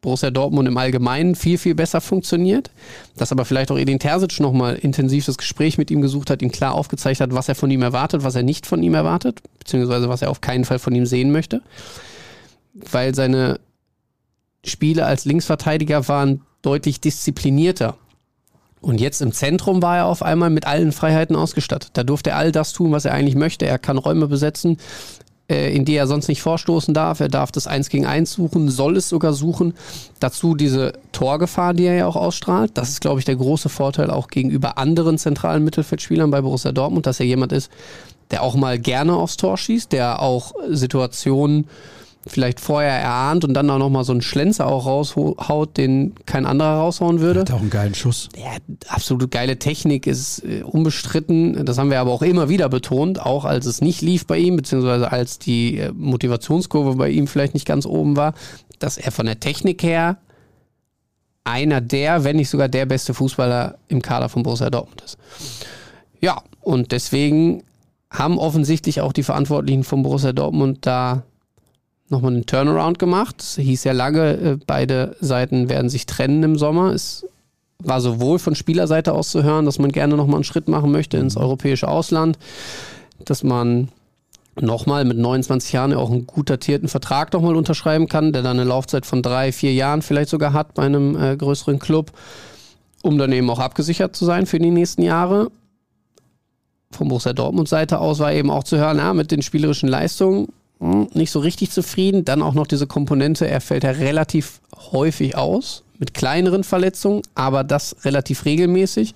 Borussia Dortmund im Allgemeinen viel, viel besser funktioniert. Dass aber vielleicht auch Edin Terzic nochmal intensiv das Gespräch mit ihm gesucht hat, ihm klar aufgezeigt hat, was er von ihm erwartet, was er nicht von ihm erwartet, beziehungsweise was er auf keinen Fall von ihm sehen möchte. Weil seine Spiele als Linksverteidiger waren deutlich disziplinierter. Und jetzt im Zentrum war er auf einmal mit allen Freiheiten ausgestattet. Da durfte er all das tun, was er eigentlich möchte. Er kann Räume besetzen äh, in die er sonst nicht vorstoßen darf. Er darf das Eins gegen Eins suchen, soll es sogar suchen. Dazu diese Torgefahr, die er ja auch ausstrahlt. Das ist, glaube ich, der große Vorteil auch gegenüber anderen zentralen Mittelfeldspielern bei Borussia Dortmund, dass er jemand ist, der auch mal gerne aufs Tor schießt, der auch Situationen vielleicht vorher erahnt und dann auch nochmal so einen Schlenzer auch raushaut, den kein anderer raushauen würde. Hat auch einen geilen Schuss. Ja, absolut geile Technik ist äh, unbestritten. Das haben wir aber auch immer wieder betont, auch als es nicht lief bei ihm, beziehungsweise als die äh, Motivationskurve bei ihm vielleicht nicht ganz oben war, dass er von der Technik her einer der, wenn nicht sogar der beste Fußballer im Kader von Borussia Dortmund ist. Ja, und deswegen haben offensichtlich auch die Verantwortlichen von Borussia Dortmund da nochmal einen Turnaround gemacht. Es hieß ja lange, äh, beide Seiten werden sich trennen im Sommer. Es war sowohl von Spielerseite aus zu hören, dass man gerne nochmal einen Schritt machen möchte ins mhm. europäische Ausland, dass man nochmal mit 29 Jahren auch einen gut datierten Vertrag nochmal unterschreiben kann, der dann eine Laufzeit von drei, vier Jahren vielleicht sogar hat bei einem äh, größeren Club, um dann eben auch abgesichert zu sein für die nächsten Jahre. Von Borussia Dortmund Seite aus war eben auch zu hören, ja, mit den spielerischen Leistungen nicht so richtig zufrieden. Dann auch noch diese Komponente, er fällt ja relativ häufig aus mit kleineren Verletzungen, aber das relativ regelmäßig.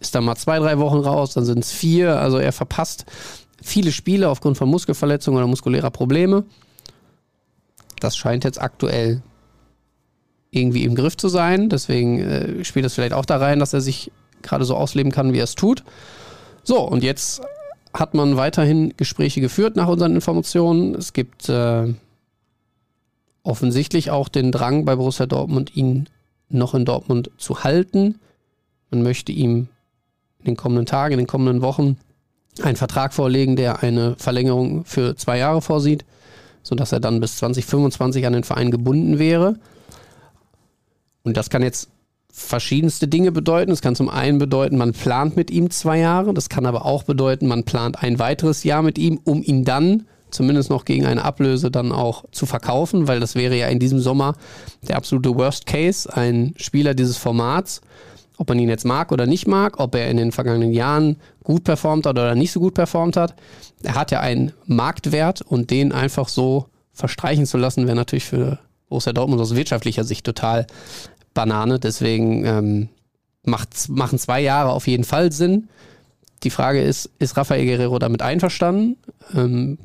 Ist dann mal zwei, drei Wochen raus, dann sind es vier. Also er verpasst viele Spiele aufgrund von Muskelverletzungen oder muskulärer Probleme. Das scheint jetzt aktuell irgendwie im Griff zu sein. Deswegen äh, spielt das vielleicht auch da rein, dass er sich gerade so ausleben kann, wie er es tut. So, und jetzt hat man weiterhin Gespräche geführt nach unseren Informationen. Es gibt äh, offensichtlich auch den Drang bei Borussia Dortmund, ihn noch in Dortmund zu halten. Man möchte ihm in den kommenden Tagen, in den kommenden Wochen einen Vertrag vorlegen, der eine Verlängerung für zwei Jahre vorsieht, sodass er dann bis 2025 an den Verein gebunden wäre. Und das kann jetzt verschiedenste Dinge bedeuten. Es kann zum einen bedeuten, man plant mit ihm zwei Jahre. Das kann aber auch bedeuten, man plant ein weiteres Jahr mit ihm, um ihn dann zumindest noch gegen eine Ablöse dann auch zu verkaufen, weil das wäre ja in diesem Sommer der absolute Worst Case. Ein Spieler dieses Formats, ob man ihn jetzt mag oder nicht mag, ob er in den vergangenen Jahren gut performt hat oder nicht so gut performt hat, er hat ja einen Marktwert und den einfach so verstreichen zu lassen, wäre natürlich für Borussia Dortmund aus wirtschaftlicher Sicht total Banane. Deswegen ähm, macht, machen zwei Jahre auf jeden Fall Sinn. Die Frage ist, ist Rafael Guerrero damit einverstanden? Ähm,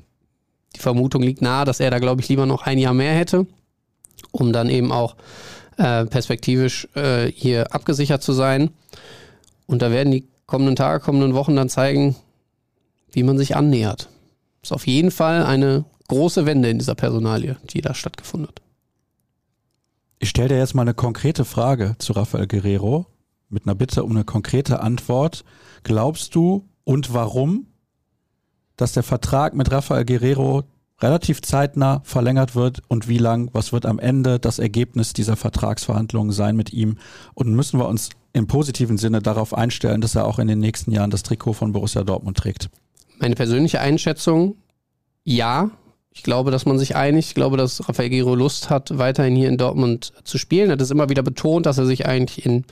die Vermutung liegt nahe, dass er da, glaube ich, lieber noch ein Jahr mehr hätte, um dann eben auch äh, perspektivisch äh, hier abgesichert zu sein. Und da werden die kommenden Tage, kommenden Wochen dann zeigen, wie man sich annähert. Ist auf jeden Fall eine große Wende in dieser Personalie, die da stattgefunden hat. Ich stelle dir jetzt mal eine konkrete Frage zu Rafael Guerrero mit einer Bitte um eine konkrete Antwort. Glaubst du und warum, dass der Vertrag mit Rafael Guerrero relativ zeitnah verlängert wird und wie lang, was wird am Ende das Ergebnis dieser Vertragsverhandlungen sein mit ihm und müssen wir uns im positiven Sinne darauf einstellen, dass er auch in den nächsten Jahren das Trikot von Borussia Dortmund trägt. Meine persönliche Einschätzung, ja. Ich glaube, dass man sich einigt. Ich glaube, dass Rafael Giro Lust hat, weiterhin hier in Dortmund zu spielen. Er hat es immer wieder betont, dass er sich eigentlich in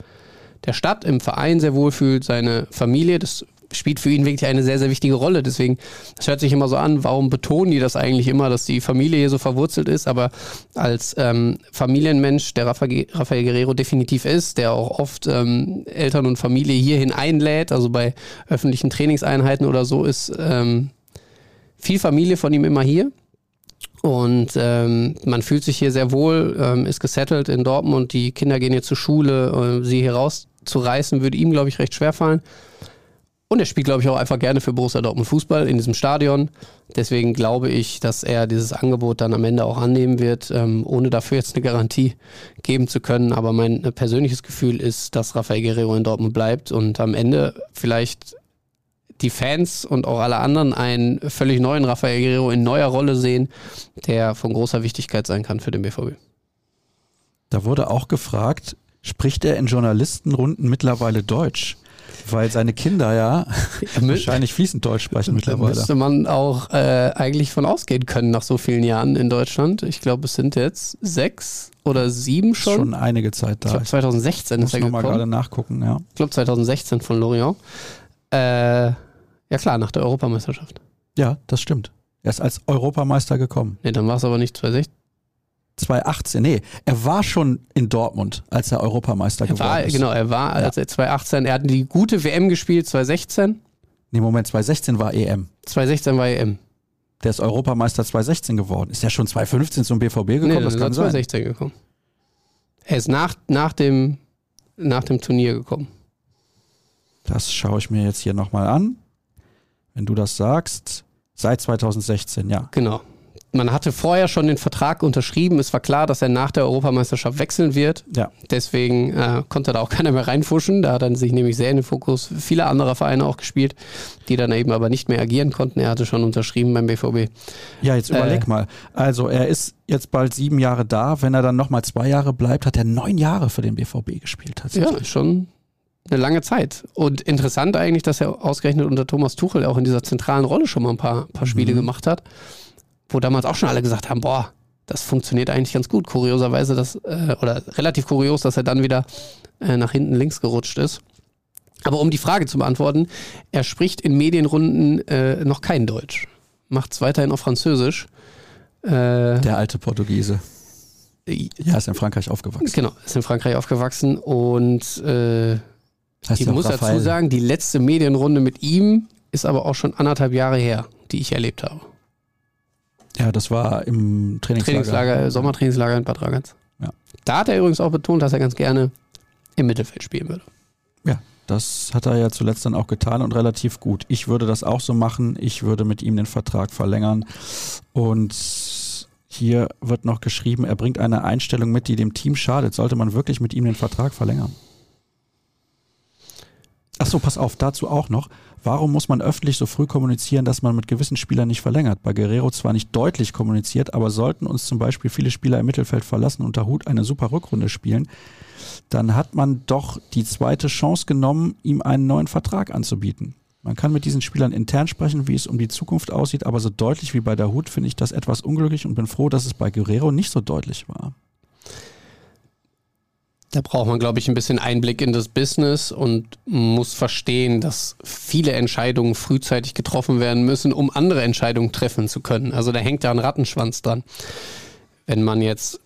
der Stadt, im Verein sehr wohl fühlt, seine Familie, das spielt für ihn wirklich eine sehr, sehr wichtige Rolle. Deswegen, es hört sich immer so an, warum betonen die das eigentlich immer, dass die Familie hier so verwurzelt ist, aber als ähm, Familienmensch, der Rafael, Rafael Guerrero definitiv ist, der auch oft ähm, Eltern und Familie hierhin einlädt, also bei öffentlichen Trainingseinheiten oder so, ist ähm, viel Familie von ihm immer hier. Und ähm, man fühlt sich hier sehr wohl, ähm, ist gesettelt in Dortmund, die Kinder gehen hier zur Schule, äh, sie hier rauszureißen, würde ihm, glaube ich, recht schwer fallen. Und er spielt, glaube ich, auch einfach gerne für Borussia Dortmund Fußball in diesem Stadion. Deswegen glaube ich, dass er dieses Angebot dann am Ende auch annehmen wird, ähm, ohne dafür jetzt eine Garantie geben zu können. Aber mein persönliches Gefühl ist, dass Rafael Guerrero in Dortmund bleibt und am Ende vielleicht die Fans und auch alle anderen einen völlig neuen Rafael Guerrero in neuer Rolle sehen, der von großer Wichtigkeit sein kann für den BVB. Da wurde auch gefragt, spricht er in Journalistenrunden mittlerweile Deutsch? Weil seine Kinder ja wahrscheinlich fließend Deutsch sprechen mittlerweile. Müsste man auch äh, eigentlich von ausgehen können nach so vielen Jahren in Deutschland. Ich glaube, es sind jetzt sechs oder sieben schon. Schon einige Zeit da. Ich glaube, 2016 Muss ist er noch mal gekommen. gerade nachgucken, ja. Ich glaube, 2016 von Lorient. Äh, ja klar, nach der Europameisterschaft. Ja, das stimmt. Er ist als Europameister gekommen. Nee, dann war es aber nicht 2016. 2018, nee, er war schon in Dortmund, als er Europameister Er geworden war, ist. genau, er war, als er 2018, er hat die gute WM gespielt, 2016. Nee, Moment, 2016 war EM. 2016 war EM. Der ist Europameister 2016 geworden. Ist er schon 2015 zum BVB gekommen? Nee, das kann ist er sein. 2016 gekommen. Er ist nach, nach, dem, nach dem Turnier gekommen. Das schaue ich mir jetzt hier nochmal an. Wenn du das sagst, seit 2016, ja. Genau. Man hatte vorher schon den Vertrag unterschrieben. Es war klar, dass er nach der Europameisterschaft wechseln wird. Ja, Deswegen äh, konnte da auch keiner mehr reinfuschen. Da hat er sich nämlich sehr in den Fokus vieler anderer Vereine auch gespielt, die dann eben aber nicht mehr agieren konnten. Er hatte schon unterschrieben beim BVB. ja jetzt Äh. überleg mal. Also er ist jetzt bald sieben Jahre da. Wenn er dann nochmal zwei Jahre bleibt, hat er neun Jahre für den BVB gespielt Ja, schon eine lange Zeit. Und interessant eigentlich, dass er ausgerechnet unter Thomas Tuchel auch in dieser zentralen Rolle schon mal ein paar, paar Spiele Mhm. gemacht hat, wo damals auch schon alle gesagt haben, boah, das funktioniert eigentlich ganz gut. Kurioserweise, das, äh, oder relativ kurios, dass er dann wieder äh, nach hinten links gerutscht ist. Aber um die Frage zu beantworten, er spricht in Medienrunden äh, noch kein Deutsch. Macht es weiterhin auf Französisch. Äh, Der alte Portugiese. Ja, ist in Frankreich aufgewachsen. genau, ist in Frankreich aufgewachsen und äh, Heißt ich muss Raphael. dazu sagen, die letzte Medienrunde mit ihm ist aber auch schon anderthalb Jahre her, die ich erlebt habe. Ja, das war im Trainingslager. Trainingslager, äh, Sommertrainingslager in Bad Ragaz. Ja. Da hat er übrigens auch betont, dass er ganz gerne im Mittelfeld spielen würde. Ja, das hat er ja zuletzt dann auch getan und relativ gut. Ich würde das auch so machen. Ich würde mit ihm den Vertrag verlängern. Und hier wird noch geschrieben, er bringt eine Einstellung mit, die dem Team schadet. Sollte man wirklich mit ihm den Vertrag verlängern? Achso, pass auf, dazu auch noch. Warum muss man öffentlich so früh kommunizieren, dass man mit gewissen Spielern nicht verlängert? Bei Guerrero zwar nicht deutlich kommuniziert, aber sollten uns zum Beispiel viele Spieler im Mittelfeld verlassen und der Hut eine super Rückrunde spielen, dann hat man doch die zweite Chance genommen, ihm einen neuen Vertrag anzubieten. Man kann mit diesen Spielern intern sprechen, wie es um die Zukunft aussieht, aber so deutlich wie bei der Hut finde ich das etwas unglücklich und bin froh, dass es bei Guerrero nicht so deutlich war. Da braucht man, glaube ich, ein bisschen Einblick in das Business und muss verstehen, dass viele Entscheidungen frühzeitig getroffen werden müssen, um andere Entscheidungen treffen zu können. Also da hängt da ein Rattenschwanz dran. Wenn man jetzt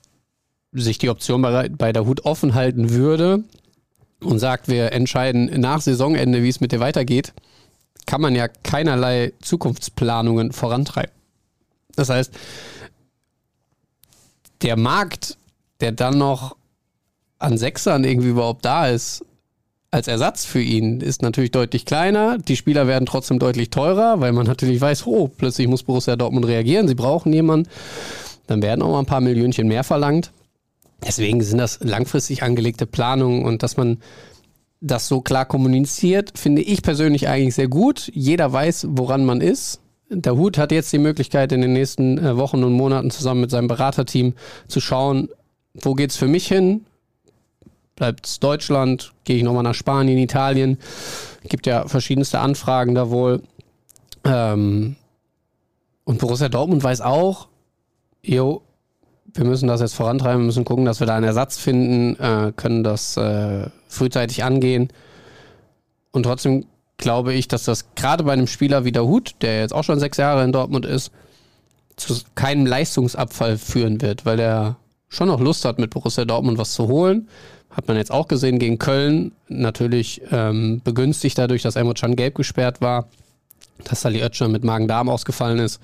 sich die Option bei, der Hut offen halten würde und sagt, wir entscheiden nach Saisonende, wie es mit dir weitergeht, kann man ja keinerlei Zukunftsplanungen vorantreiben. Das heißt, der Markt, der dann noch an Sechsern irgendwie überhaupt da ist, als Ersatz für ihn, ist natürlich deutlich kleiner. Die Spieler werden trotzdem deutlich teurer, weil man natürlich weiß, oh, plötzlich muss Borussia Dortmund reagieren, sie brauchen jemanden. Dann werden auch mal ein paar Millionchen mehr verlangt. Deswegen sind das langfristig angelegte Planungen und dass man das so klar kommuniziert, finde ich persönlich eigentlich sehr gut. Jeder weiß, woran man ist. der Hut hat jetzt die Möglichkeit, in den nächsten äh, Wochen und Monaten zusammen mit seinem Beraterteam zu schauen, wo geht es für mich hin? Bleibt es Deutschland? Gehe ich nochmal nach Spanien, Italien? Gibt ja verschiedenste Anfragen da wohl. Ähm, und Borussia Dortmund weiß auch, jo, wir müssen das jetzt vorantreiben, wir müssen gucken, dass wir da einen Ersatz finden, äh, können das äh, frühzeitig angehen. Und trotzdem glaube ich, dass das gerade bei einem Spieler wie der Hut, der jetzt auch schon sechs Jahre in Dortmund ist, zu keinem Leistungsabfall führen wird, weil er schon noch Lust hat, mit Borussia Dortmund was zu holen. Hat man jetzt auch gesehen gegen Köln, natürlich ähm, begünstigt dadurch, dass Emre Can gelb gesperrt war, dass Sali Oetschner mit Magen-Darm ausgefallen ist,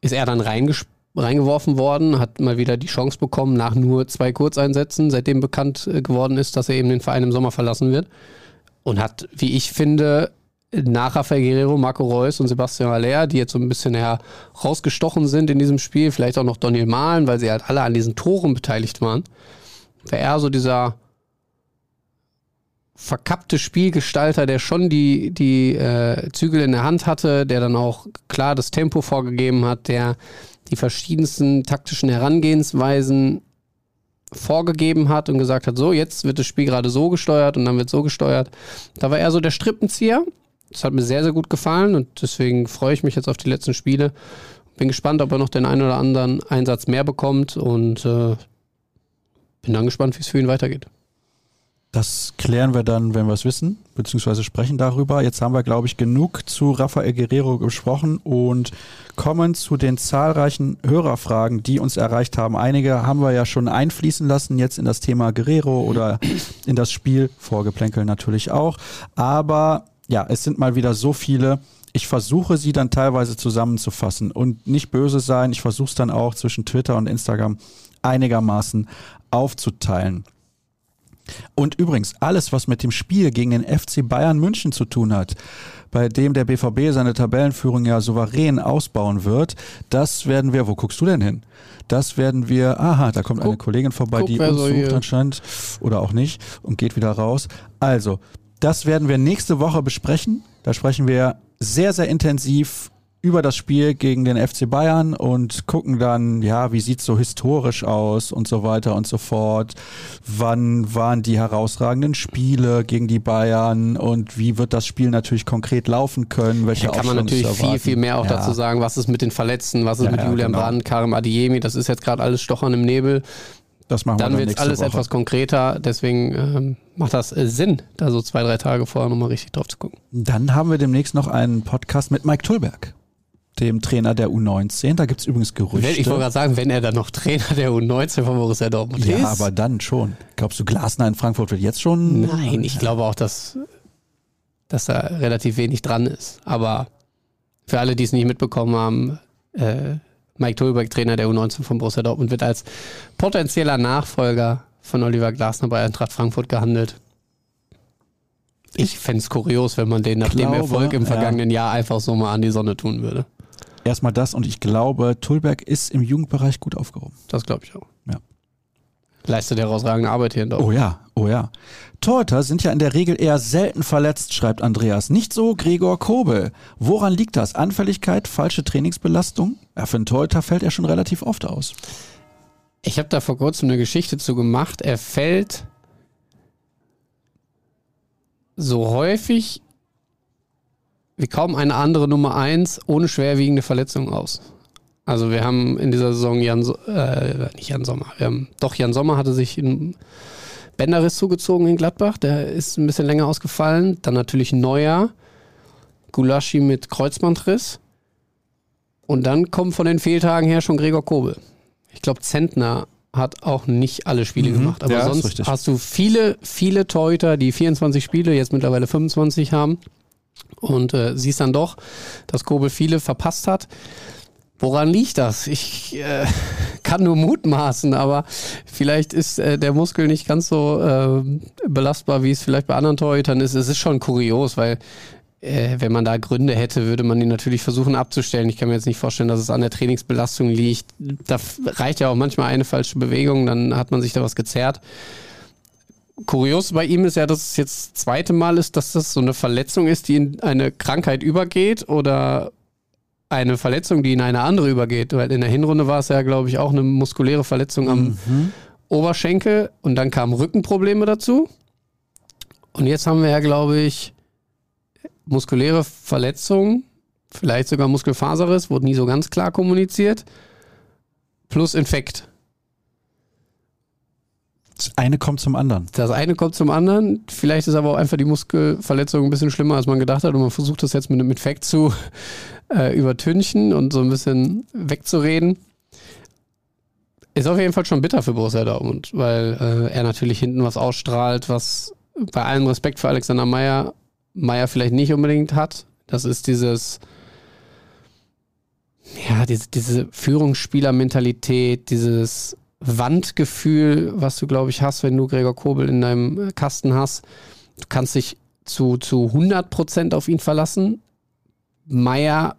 ist er dann reingeworfen worden, hat mal wieder die Chance bekommen nach nur zwei Kurzeinsätzen, seitdem bekannt äh, geworden ist, dass er eben den Verein im Sommer verlassen wird. Und hat, wie ich finde, nach Rafael Guerrero, Marco Reus und Sebastian Aller, die jetzt so ein bisschen herausgestochen sind in diesem Spiel, vielleicht auch noch Daniel Mahlen, weil sie halt alle an diesen Toren beteiligt waren, wäre er so dieser verkappte Spielgestalter, der schon die, die äh, Zügel in der Hand hatte, der dann auch klar das Tempo vorgegeben hat, der die verschiedensten taktischen Herangehensweisen vorgegeben hat und gesagt hat, so, jetzt wird das Spiel gerade so gesteuert und dann wird so gesteuert. Da war er so der Strippenzieher. Das hat mir sehr, sehr gut gefallen und deswegen freue ich mich jetzt auf die letzten Spiele. Bin gespannt, ob er noch den einen oder anderen Einsatz mehr bekommt und äh, bin dann gespannt, wie es für ihn weitergeht. Das klären wir dann, wenn wir es wissen, beziehungsweise sprechen darüber. Jetzt haben wir, glaube ich, genug zu Rafael Guerrero gesprochen und kommen zu den zahlreichen Hörerfragen, die uns erreicht haben. Einige haben wir ja schon einfließen lassen, jetzt in das Thema Guerrero oder in das Spiel, Vorgeplänkel natürlich auch. Aber ja, es sind mal wieder so viele. Ich versuche sie dann teilweise zusammenzufassen und nicht böse sein. Ich versuche es dann auch zwischen Twitter und Instagram einigermaßen aufzuteilen. Und übrigens, alles, was mit dem Spiel gegen den FC Bayern München zu tun hat, bei dem der BVB seine Tabellenführung ja souverän ausbauen wird, das werden wir, wo guckst du denn hin? Das werden wir, aha, da kommt Guck, eine Kollegin vorbei, die uns sucht anscheinend oder auch nicht und geht wieder raus. Also, das werden wir nächste Woche besprechen. Da sprechen wir sehr, sehr intensiv über das Spiel gegen den FC Bayern und gucken dann, ja, wie sieht es so historisch aus und so weiter und so fort. Wann waren die herausragenden Spiele gegen die Bayern und wie wird das Spiel natürlich konkret laufen können? Welche da kann man natürlich viel, viel mehr auch ja. dazu sagen. Was ist mit den Verletzten? Was ist ja, mit ja, Julian genau. Brandt, Karim Adiemi? Das ist jetzt gerade alles Stochern im Nebel. Das machen dann wir dann wird alles Woche. etwas konkreter, deswegen ähm, macht das äh, Sinn, da so zwei, drei Tage vorher nochmal richtig drauf zu gucken. Dann haben wir demnächst noch einen Podcast mit Mike Tulberg dem Trainer der U19. Da gibt es übrigens Gerüchte. Ich wollte gerade sagen, wenn er dann noch Trainer der U19 von Borussia Dortmund ja, ist. Ja, aber dann schon. Glaubst du, Glasner in Frankfurt wird jetzt schon? Nein, ich glaube auch, dass, dass da relativ wenig dran ist. Aber für alle, die es nicht mitbekommen haben, äh, Mike Tolberg, Trainer der U19 von Borussia Dortmund, wird als potenzieller Nachfolger von Oliver Glasner bei Eintracht Frankfurt gehandelt. Ich fände es kurios, wenn man den nach glaube, dem Erfolg im vergangenen ja. Jahr einfach so mal an die Sonne tun würde erstmal das und ich glaube, Tulberg ist im Jugendbereich gut aufgehoben. Das glaube ich auch. Ja. Leistet herausragende Arbeit hier in Dortmund. Oh ja, oh ja. Torhüter sind ja in der Regel eher selten verletzt, schreibt Andreas. Nicht so Gregor Kobel. Woran liegt das? Anfälligkeit, falsche Trainingsbelastung? Ja, für einen Torhüter fällt er schon relativ oft aus. Ich habe da vor kurzem eine Geschichte zu gemacht. Er fällt so häufig wie kaum eine andere Nummer 1 ohne schwerwiegende Verletzungen aus. Also wir haben in dieser Saison Jan, äh, nicht Jan Sommer, wir haben, doch Jan Sommer hatte sich einen Bänderriss zugezogen in Gladbach, der ist ein bisschen länger ausgefallen. Dann natürlich Neuer, Gulaschi mit Kreuzbandriss. Und dann kommt von den Fehltagen her schon Gregor Kobel. Ich glaube, Zentner hat auch nicht alle Spiele mhm. gemacht. Aber ja, sonst hast du viele, viele Torhüter, die 24 Spiele, jetzt mittlerweile 25 haben und äh, siehst dann doch, dass Kobel viele verpasst hat. Woran liegt das? Ich äh, kann nur mutmaßen, aber vielleicht ist äh, der Muskel nicht ganz so äh, belastbar, wie es vielleicht bei anderen Torhütern ist. Es ist schon kurios, weil äh, wenn man da Gründe hätte, würde man die natürlich versuchen abzustellen. Ich kann mir jetzt nicht vorstellen, dass es an der Trainingsbelastung liegt. Da reicht ja auch manchmal eine falsche Bewegung, dann hat man sich da was gezerrt kurios bei ihm ist ja, dass es jetzt das zweite Mal ist, dass das so eine Verletzung ist, die in eine Krankheit übergeht oder eine Verletzung, die in eine andere übergeht. Weil in der Hinrunde war es ja, glaube ich, auch eine muskuläre Verletzung am Mhm. Oberschenkel und dann kamen Rückenprobleme dazu. Und jetzt haben wir ja, glaube ich, muskuläre Verletzung, vielleicht sogar Muskelfaserriss, wurde nie so ganz klar kommuniziert, plus Infekt. Das eine kommt zum anderen. Das eine kommt zum anderen. Vielleicht ist aber auch einfach die Muskelverletzung ein bisschen schlimmer, als man gedacht hat. Und man versucht das jetzt mit einem Infekt zu äh, übertünchen und so ein bisschen wegzureden. Ist auf jeden Fall schon bitter für Borussia Dortmund, weil äh, er natürlich hinten was ausstrahlt, was bei allem Respekt für Alexander Meyer, Meyer vielleicht nicht unbedingt hat. Das ist dieses, ja, diese, diese Führungsspielermentalität, dieses Wandgefühl, was du, glaube ich, hast, wenn du Gregor Kobel in deinem Kasten hast. Du kannst dich zu, zu 100% auf ihn verlassen. Meier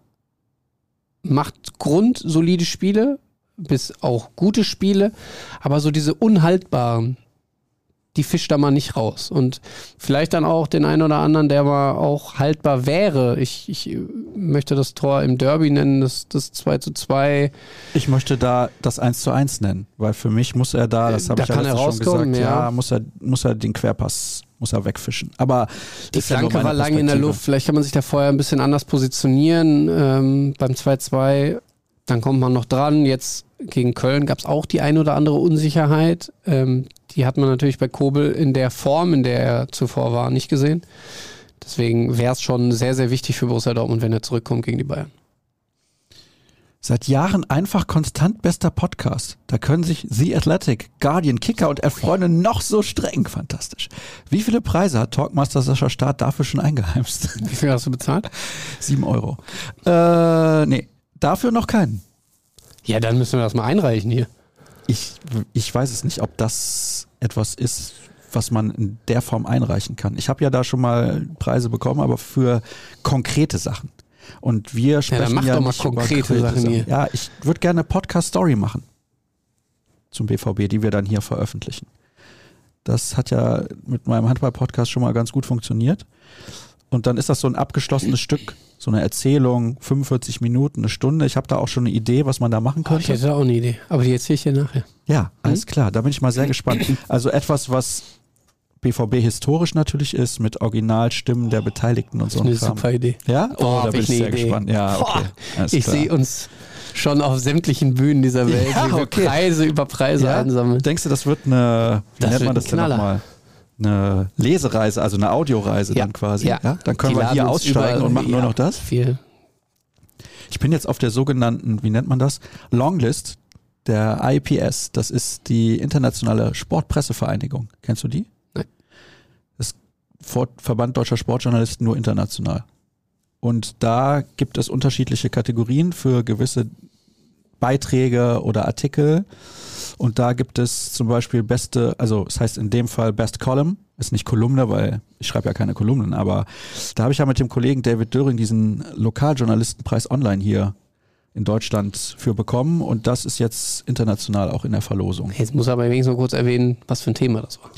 macht grundsolide Spiele, bis auch gute Spiele, aber so diese unhaltbaren, die fischt da mal nicht raus. Und vielleicht dann auch den einen oder anderen, der mal auch haltbar wäre. Ich, ich möchte das Tor im Derby nennen, das, das 2 zu 2. Ich möchte da das 1 zu 1 nennen, weil für mich muss er da, das habe Da ich ja kann er letztens schon rauskommen, gesagt, ja. ja, muss, er, muss er den Querpass, muss er wegfischen. Aber Die ist ja Flanke war lange in der. Luft. Vielleicht kann man sich da vorher ein bisschen anders positionieren. Ähm, beim 2-2, dann kommt man noch dran. Jetzt gegen Köln gab es auch die ein oder andere Unsicherheit. Ähm, die hat man natürlich bei Kobel in der Form, in der er zuvor war, nicht gesehen. Deswegen wäre es schon sehr, sehr wichtig für Borussia Dortmund, wenn er zurückkommt gegen die Bayern. Seit Jahren einfach konstant bester Podcast. Da können sich The Athletic, Guardian, Kicker und Freunde noch so streng. Fantastisch. Wie viele Preise hat Talkmaster Sascha Staat dafür schon eingeheimst? Wie viel hast du bezahlt? Sieben Euro. Äh, nee, dafür noch keinen. Ja, dann müssen wir das mal einreichen hier. Ich, ich weiß es nicht, ob das etwas ist, was man in der Form einreichen kann. Ich habe ja da schon mal Preise bekommen, aber für konkrete Sachen. Und wir sprechen ja, mal nicht über konkrete Sachen hier. Ja, ich würde gerne eine Podcast-Story machen zum BVB, die wir dann hier veröffentlichen. Das hat ja mit meinem Handball-Podcast schon mal ganz gut funktioniert. Und dann ist das so ein abgeschlossenes Stück, so eine Erzählung, 45 Minuten, eine Stunde. Ich habe da auch schon eine Idee, was man da machen Oh, ich könnte. hätte auch eine Idee. Aber die erzähle ich dir nachher. Ja, alles klar. Da bin ich mal sehr gespannt. Also etwas, was BVB historisch natürlich ist, mit Originalstimmen der Beteiligten und so Eine ein Kram. super Idee. Ja? Oh, da hab bin ich ich eine sehr Idee. gespannt. Ja, okay. Ich sehe uns schon auf sämtlichen Bühnen dieser Welt, Ja, okay. Preise über Preise Ja? einsammeln. Denkst du, das wird eine, wie Das nennt man das denn nochmal? Eine Lesereise, also eine Audioreise Ja. dann quasi. Ja. Dann können Die wir hier aussteigen und machen nur ja, noch das. Viel. Ich bin jetzt auf der sogenannten, wie nennt man das? Longlist der IPS. Das ist die internationale Sportpressevereinigung. Kennst du die? Nein. Das Verband Deutscher Sportjournalisten nur international. Und da gibt es unterschiedliche Kategorien für gewisse Beiträge oder Artikel. Und da gibt es zum Beispiel beste, also es heißt in dem Fall Best Column, ist nicht Kolumne, weil ich schreibe ja keine Kolumnen, aber da habe ich ja mit dem Kollegen David Döring diesen Lokaljournalistenpreis online hier in Deutschland für bekommen und das ist jetzt international auch in der Verlosung. Jetzt muss aber wenigstens mal kurz erwähnen, was für ein Thema das war.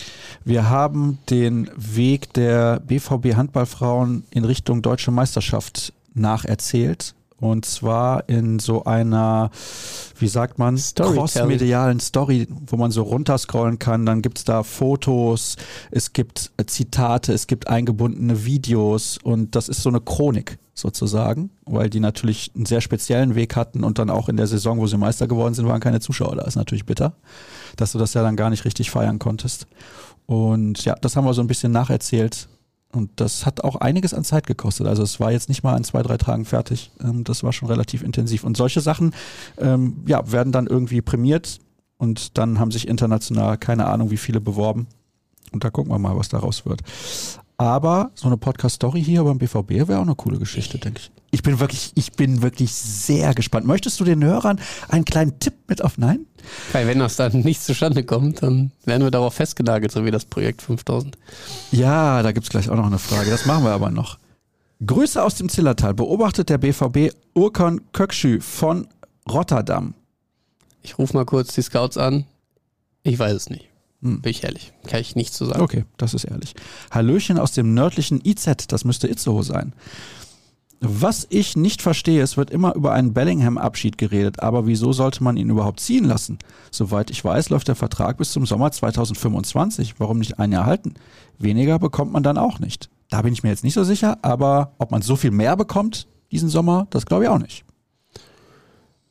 Wir haben den Weg der BVB Handballfrauen in Richtung deutsche Meisterschaft nacherzählt. Und zwar in so einer, wie sagt man, crossmedialen Story, wo man so runterscrollen kann. Dann gibt's da Fotos, es gibt Zitate, es gibt eingebundene Videos und das ist so eine Chronik sozusagen, weil die natürlich einen sehr speziellen Weg hatten und dann auch in der Saison, wo sie Meister geworden sind, waren keine Zuschauer da. Ist natürlich bitter, dass du das ja dann gar nicht richtig feiern konntest. Und ja, das haben wir so ein bisschen nacherzählt. Und das hat auch einiges an Zeit gekostet. Also es war jetzt nicht mal in zwei, drei Tagen fertig. Ähm, Das war schon relativ intensiv. Und solche Sachen ähm, ja, werden dann irgendwie prämiert und dann haben sich international keine Ahnung wie viele beworben. Und da gucken wir mal, was daraus wird. Aber so eine Podcast-Story hier beim BVB wäre auch eine coole Geschichte, denke ich. Ich bin wirklich, ich bin wirklich sehr gespannt. Möchtest du den Hörern einen kleinen Tipp mit auf Nein? Weil wenn das dann nicht zustande kommt, dann werden wir darauf festgenagelt, so wie das Projekt 5000. Ja, da gibt's gleich auch noch eine Frage. Das machen wir aber noch. Grüße aus dem Zillertal. Beobachtet der BVB Urkan Kökschü von Rotterdam. Ich rufe mal kurz die Scouts an. Ich weiß es nicht. Hm. Bin ich ehrlich. Kann ich nichts zu sagen. Okay, das ist ehrlich. Hallöchen aus dem nördlichen IZ, das müsste Itzehoe sein. Was ich nicht verstehe, es wird immer über einen Bellingham-Abschied geredet, aber wieso sollte man ihn überhaupt ziehen lassen? Soweit ich weiß, läuft der Vertrag bis zum Sommer 2025. Warum nicht ein Jahr halten? Weniger bekommt man dann auch nicht. Da bin ich mir jetzt nicht so sicher, aber ob man so viel mehr bekommt diesen Sommer, das glaube ich auch nicht.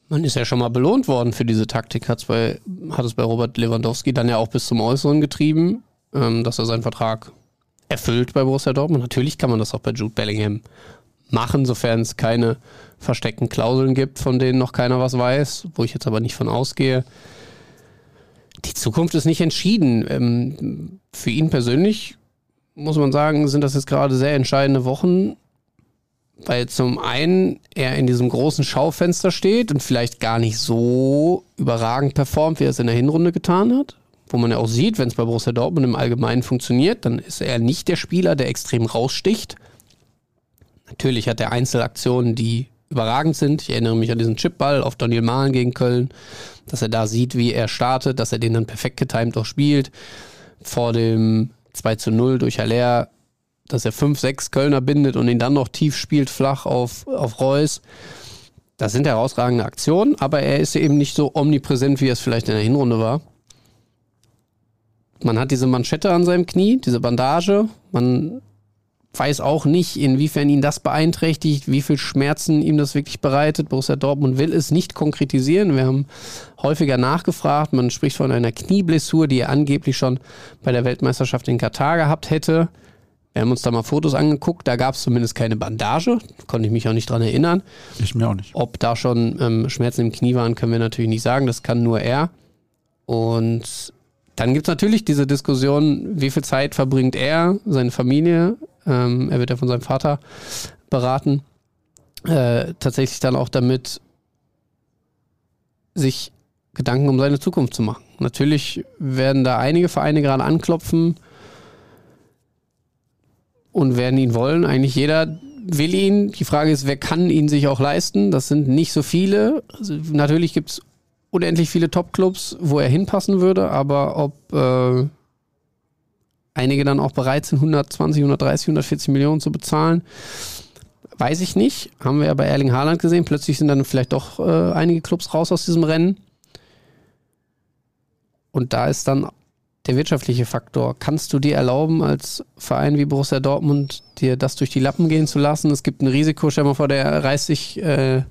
Man ist ja schon mal belohnt worden für diese Taktik, hat's bei, hat es bei Robert Lewandowski dann ja auch bis zum Äußeren getrieben, ähm, dass er seinen Vertrag erfüllt bei Borussia Dortmund. Natürlich kann man das auch bei Jude Bellingham machen, sofern es keine versteckten Klauseln gibt, von denen noch keiner was weiß, wo ich jetzt aber nicht von ausgehe. Die Zukunft ist nicht entschieden. Ähm, für ihn persönlich muss man sagen, sind das jetzt gerade sehr entscheidende Wochen, weil zum einen er in diesem großen Schaufenster steht und vielleicht gar nicht so überragend performt, wie er es in der Hinrunde getan hat. Wo man ja auch sieht, wenn es bei Borussia Dortmund im Allgemeinen funktioniert, dann ist er nicht der Spieler, der extrem raussticht. Natürlich hat er Einzelaktionen, die überragend sind. Ich erinnere mich an diesen Chipball auf Daniel Mahlen gegen Köln, dass er da sieht, wie er startet, dass er den dann perfekt getimt auch spielt. Vor dem 2 zu 0 durch Haller, dass er 5, 6 Kölner bindet und ihn dann noch tief spielt, flach auf, auf Reus. Das sind herausragende Aktionen, aber er ist eben nicht so omnipräsent, wie er es vielleicht in der Hinrunde war. Man hat diese Manschette an seinem Knie, diese Bandage. Man weiß auch nicht, inwiefern ihn das beeinträchtigt, wie viel Schmerzen ihm das wirklich bereitet. Borussia Dortmund will es nicht konkretisieren. Wir haben häufiger nachgefragt. Man spricht von einer Knieblessur, die er angeblich schon bei der Weltmeisterschaft in Katar gehabt hätte. Wir haben uns da mal Fotos angeguckt, da gab es zumindest keine Bandage, konnte ich mich auch nicht dran erinnern. Ich mir auch nicht. Ob da schon ähm, Schmerzen im Knie waren, können wir natürlich nicht sagen, das kann nur er. Und dann gibt es natürlich diese Diskussion, wie viel Zeit verbringt er, seine Familie ähm, er wird ja von seinem Vater beraten. Äh, tatsächlich dann auch damit, sich Gedanken um seine Zukunft zu machen. Natürlich werden da einige Vereine gerade anklopfen und werden ihn wollen. Eigentlich jeder will ihn. Die Frage ist, wer kann ihn sich auch leisten? Das sind nicht so viele. Also natürlich gibt es unendlich viele Top-Clubs, wo er hinpassen würde, aber ob äh, einige dann auch bereit sind, 120, 130, 140 Millionen zu bezahlen. Weiß ich nicht. Haben wir ja bei Erling Haaland gesehen. Plötzlich sind dann vielleicht doch äh, einige Clubs raus aus diesem Rennen. Und da ist dann der wirtschaftliche Faktor. Kannst du dir erlauben, als Verein wie Borussia Dortmund, dir das durch die Lappen gehen zu lassen? Es gibt ein Risiko, stell mal vor, der reißt sich äh,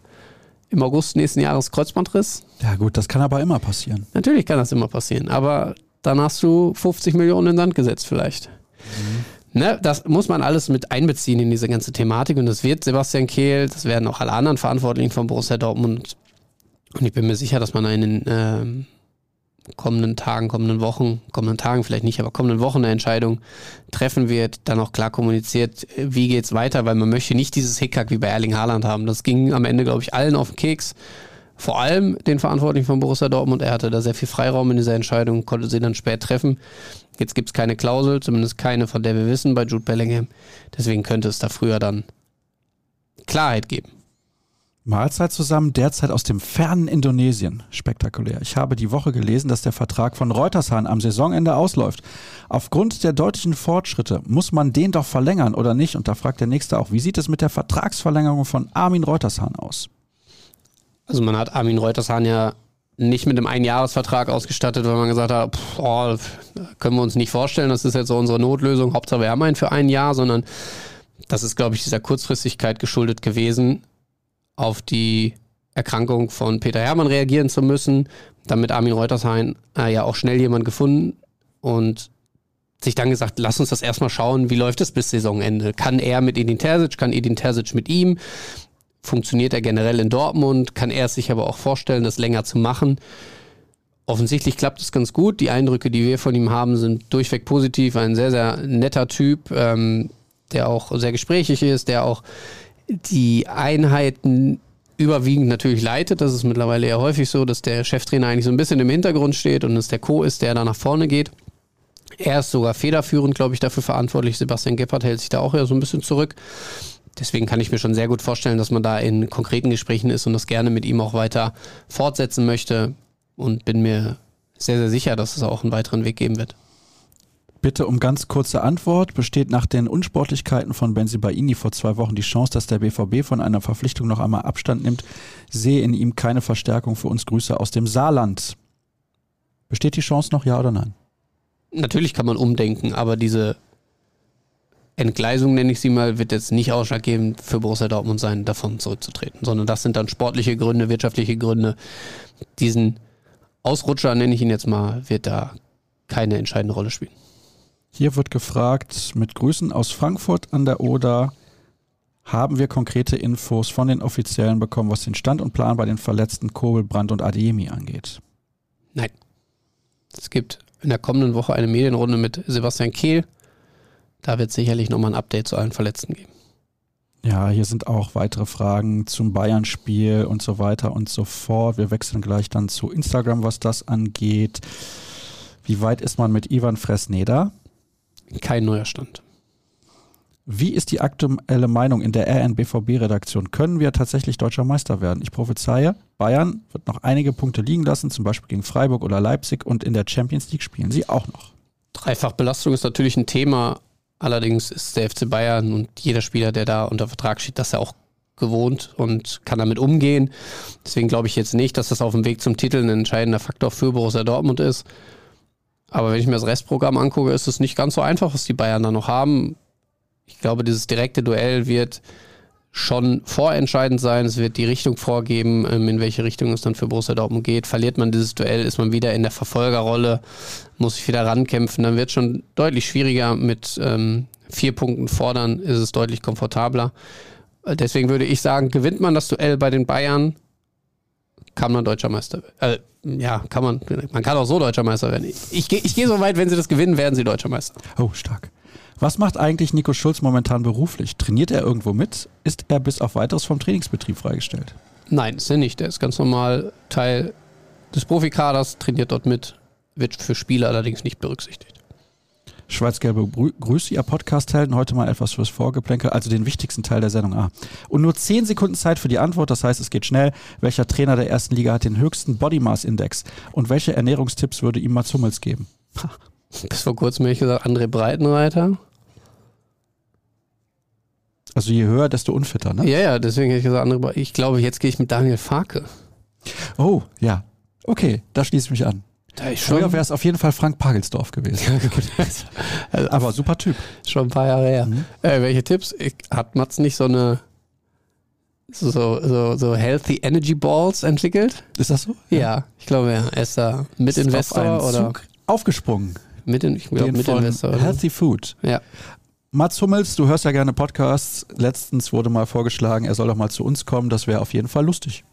im August nächsten Jahres Kreuzbandriss. Ja, gut, das kann aber immer passieren. Natürlich kann das immer passieren. Aber dann hast du 50 Millionen in den Sand gesetzt vielleicht. Mhm. Ne, das muss man alles mit einbeziehen in diese ganze Thematik und das wird Sebastian Kehl, das werden auch alle anderen Verantwortlichen von Borussia Dortmund und ich bin mir sicher, dass man in den äh, kommenden Tagen, kommenden Wochen, kommenden Tagen vielleicht nicht, aber kommenden Wochen eine Entscheidung treffen wird, dann auch klar kommuniziert, wie geht es weiter, weil man möchte nicht dieses Hickhack wie bei Erling Haaland haben. Das ging am Ende, glaube ich, allen auf den Keks vor allem den Verantwortlichen von Borussia Dortmund. Er hatte da sehr viel Freiraum in dieser Entscheidung, konnte sie dann spät treffen. Jetzt gibt es keine Klausel, zumindest keine, von der wir wissen bei Jude Bellingham. Deswegen könnte es da früher dann Klarheit geben. Mahlzeit zusammen, derzeit aus dem fernen Indonesien. Spektakulär. Ich habe die Woche gelesen, dass der Vertrag von Reutershahn am Saisonende ausläuft. Aufgrund der deutlichen Fortschritte muss man den doch verlängern oder nicht? Und da fragt der Nächste auch, wie sieht es mit der Vertragsverlängerung von Armin Reutershahn aus? Also man hat Armin Reutershahn ja nicht mit einem Einjahresvertrag ausgestattet, weil man gesagt hat, pff, oh, können wir uns nicht vorstellen, das ist jetzt so unsere Notlösung, Hauptsache wir haben einen für ein Jahr, sondern das ist, glaube ich, dieser Kurzfristigkeit geschuldet gewesen, auf die Erkrankung von Peter Hermann reagieren zu müssen, damit Armin Reutershain äh, ja auch schnell jemand gefunden und sich dann gesagt, lass uns das erstmal schauen, wie läuft es bis Saisonende. Kann er mit Edin Terzic, kann Edin Terzic mit ihm? funktioniert er generell in Dortmund, kann er sich aber auch vorstellen, das länger zu machen. Offensichtlich klappt es ganz gut. Die Eindrücke, die wir von ihm haben, sind durchweg positiv. Ein sehr, sehr netter Typ, ähm, der auch sehr gesprächig ist, der auch die Einheiten überwiegend natürlich leitet. Das ist mittlerweile eher häufig so, dass der Cheftrainer eigentlich so ein bisschen im Hintergrund steht und es der Co. ist, der da nach vorne geht. Er ist sogar federführend, glaube ich, dafür verantwortlich. Sebastian Gebhardt hält sich da auch eher so ein bisschen zurück. Deswegen kann ich mir schon sehr gut vorstellen, dass man da in konkreten Gesprächen ist und das gerne mit ihm auch weiter fortsetzen möchte und bin mir sehr, sehr sicher, dass es auch einen weiteren Weg geben wird. Bitte um ganz kurze Antwort. Besteht nach den Unsportlichkeiten von Benzibaini vor zwei Wochen die Chance, dass der BVB von einer Verpflichtung noch einmal Abstand nimmt? Sehe in ihm keine Verstärkung für uns. Grüße aus dem Saarland. Besteht die Chance noch, ja oder nein? Natürlich kann man umdenken, aber diese Entgleisung, nenne ich sie mal, wird jetzt nicht ausschlaggebend für Borussia Dortmund sein, davon zurückzutreten, sondern das sind dann sportliche Gründe, wirtschaftliche Gründe. Diesen Ausrutscher, nenne ich ihn jetzt mal, wird da keine entscheidende Rolle spielen. Hier wird gefragt, mit Grüßen aus Frankfurt an der Oder, haben wir konkrete Infos von den Offiziellen bekommen, was den Stand und Plan bei den verletzten Kobel, Brandt und Ademi angeht? Nein. Es gibt in der kommenden Woche eine Medienrunde mit Sebastian Kehl. Da wird es sicherlich nochmal ein Update zu allen Verletzten geben. Ja, hier sind auch weitere Fragen zum Bayern-Spiel und so weiter und so fort. Wir wechseln gleich dann zu Instagram, was das angeht. Wie weit ist man mit Ivan Fresneda? Kein neuer Stand. Wie ist die aktuelle Meinung in der RNBVB-Redaktion? Können wir tatsächlich deutscher Meister werden? Ich prophezeie, Bayern wird noch einige Punkte liegen lassen, zum Beispiel gegen Freiburg oder Leipzig und in der Champions League spielen sie auch noch. Dreifachbelastung ist natürlich ein Thema. Allerdings ist der FC Bayern und jeder Spieler, der da unter Vertrag steht, das ja auch gewohnt und kann damit umgehen. Deswegen glaube ich jetzt nicht, dass das auf dem Weg zum Titel ein entscheidender Faktor für Borussia Dortmund ist. Aber wenn ich mir das Restprogramm angucke, ist es nicht ganz so einfach, was die Bayern da noch haben. Ich glaube, dieses direkte Duell wird schon vorentscheidend sein. Es wird die Richtung vorgeben, ähm, in welche Richtung es dann für Borussia Dortmund geht. Verliert man dieses Duell, ist man wieder in der Verfolgerrolle, muss sich wieder rankämpfen. Dann wird es schon deutlich schwieriger. Mit ähm, vier Punkten fordern ist es deutlich komfortabler. Deswegen würde ich sagen, gewinnt man das Duell bei den Bayern, kann man deutscher Meister werden. Äh, ja, kann man. Man kann auch so deutscher Meister werden. Ich, ich, ich gehe so weit, wenn sie das gewinnen, werden sie deutscher Meister. Oh, stark. Was macht eigentlich Nico Schulz momentan beruflich? Trainiert er irgendwo mit? Ist er bis auf weiteres vom Trainingsbetrieb freigestellt? Nein, ist er nicht. Er ist ganz normal Teil des Profikaders, trainiert dort mit, wird für Spiele allerdings nicht berücksichtigt. Schwarz-Gelbe Grüße, ihr Podcast-Helden. Heute mal etwas fürs Vorgeplänkel, also den wichtigsten Teil der Sendung A. Und nur 10 Sekunden Zeit für die Antwort, das heißt, es geht schnell. Welcher Trainer der ersten Liga hat den höchsten Body Mass Index? Und welche Ernährungstipps würde ihm Mats Hummels geben? Bis vor kurzem hätte ich gesagt, André Breitenreiter. Also je höher, desto unfitter, ne? Ja, ja, deswegen hätte ich gesagt, André Ich glaube, jetzt gehe ich mit Daniel Farke. Oh, ja. Okay, da schließe ich mich an. Früher wäre es auf jeden Fall Frank Pagelsdorf gewesen. also, Aber super Typ. Schon ein paar Jahre her. Mhm. Äh, welche Tipps? Ich, hat Mats nicht so eine so, so, so Healthy Energy Balls entwickelt? Ist das so? Ja, ja ich glaube, ja. er ist da Mitinvestor oder Zug aufgesprungen. Mit in, ich glaube, Mitinvestor. Healthy Food. Ja. Mats Hummels, du hörst ja gerne Podcasts. Letztens wurde mal vorgeschlagen, er soll doch mal zu uns kommen. Das wäre auf jeden Fall lustig.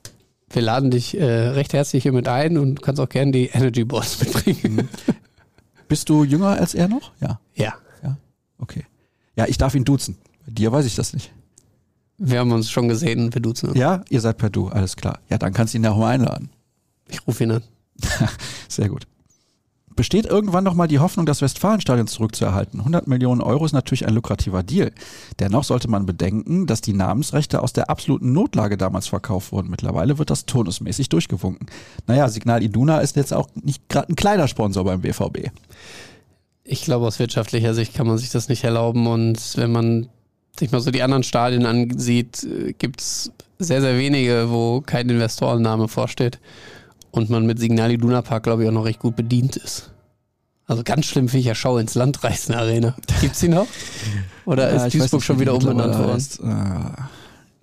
Wir laden dich äh, recht herzlich hier mit ein und kannst auch gerne die Energy Balls mitbringen. Mhm. Bist du jünger als er noch? Ja. Ja. Ja, okay. Ja, ich darf ihn duzen. Bei dir weiß ich das nicht. Wir haben uns schon gesehen, wir duzen uns. Ja, ihr seid per Du, alles klar. Ja, dann kannst du ihn ja auch mal einladen. Ich rufe ihn an. Sehr gut besteht irgendwann noch mal die Hoffnung, das Westfalenstadion zurückzuerhalten. 100 Millionen Euro ist natürlich ein lukrativer Deal. Dennoch sollte man bedenken, dass die Namensrechte aus der absoluten Notlage damals verkauft wurden. Mittlerweile wird das turnusmäßig durchgewunken. Naja, Signal Iduna ist jetzt auch nicht gerade ein kleiner Sponsor beim BVB. Ich glaube, aus wirtschaftlicher Sicht kann man sich das nicht erlauben. Und wenn man sich mal so die anderen Stadien ansieht, äh, gibt es sehr, sehr wenige, wo kein Investorenname vorsteht und man mit Signal Iduna Park, glaube ich, auch noch recht gut bedient ist. Also ganz schlimm finde ich ja Schau ins Land reißen Arena. Gibt's die noch? Oder ja, ist Duisburg schon wieder umbenannt worden? Ah.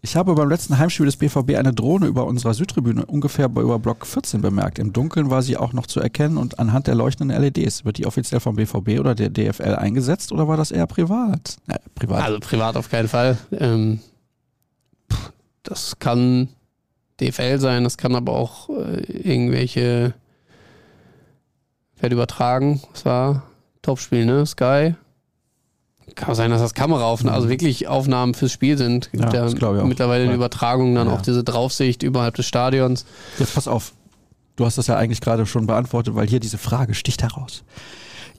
Ich habe beim letzten Heimspiel des BVB eine Drohne über unserer Südtribüne ungefähr über Block 14 bemerkt. Im Dunkeln war sie auch noch zu erkennen und anhand der leuchtenden LEDs. Wird die offiziell vom BVB oder der DFL eingesetzt oder war das eher privat? Ja, privat. Also privat auf keinen Fall. Ähm, das kann DFL sein, das kann aber auch äh, irgendwelche wird übertragen. Das war Topspiel, ne? Sky. Kann auch sein, dass das Kameraaufnahmen, also mhm. wirklich Aufnahmen fürs Spiel sind. Ja, ja mittlerweile eine Übertragung, dann ja. auch diese Draufsicht überhalb des Stadions. Jetzt pass auf. Du hast das ja eigentlich gerade schon beantwortet, weil hier diese Frage sticht heraus.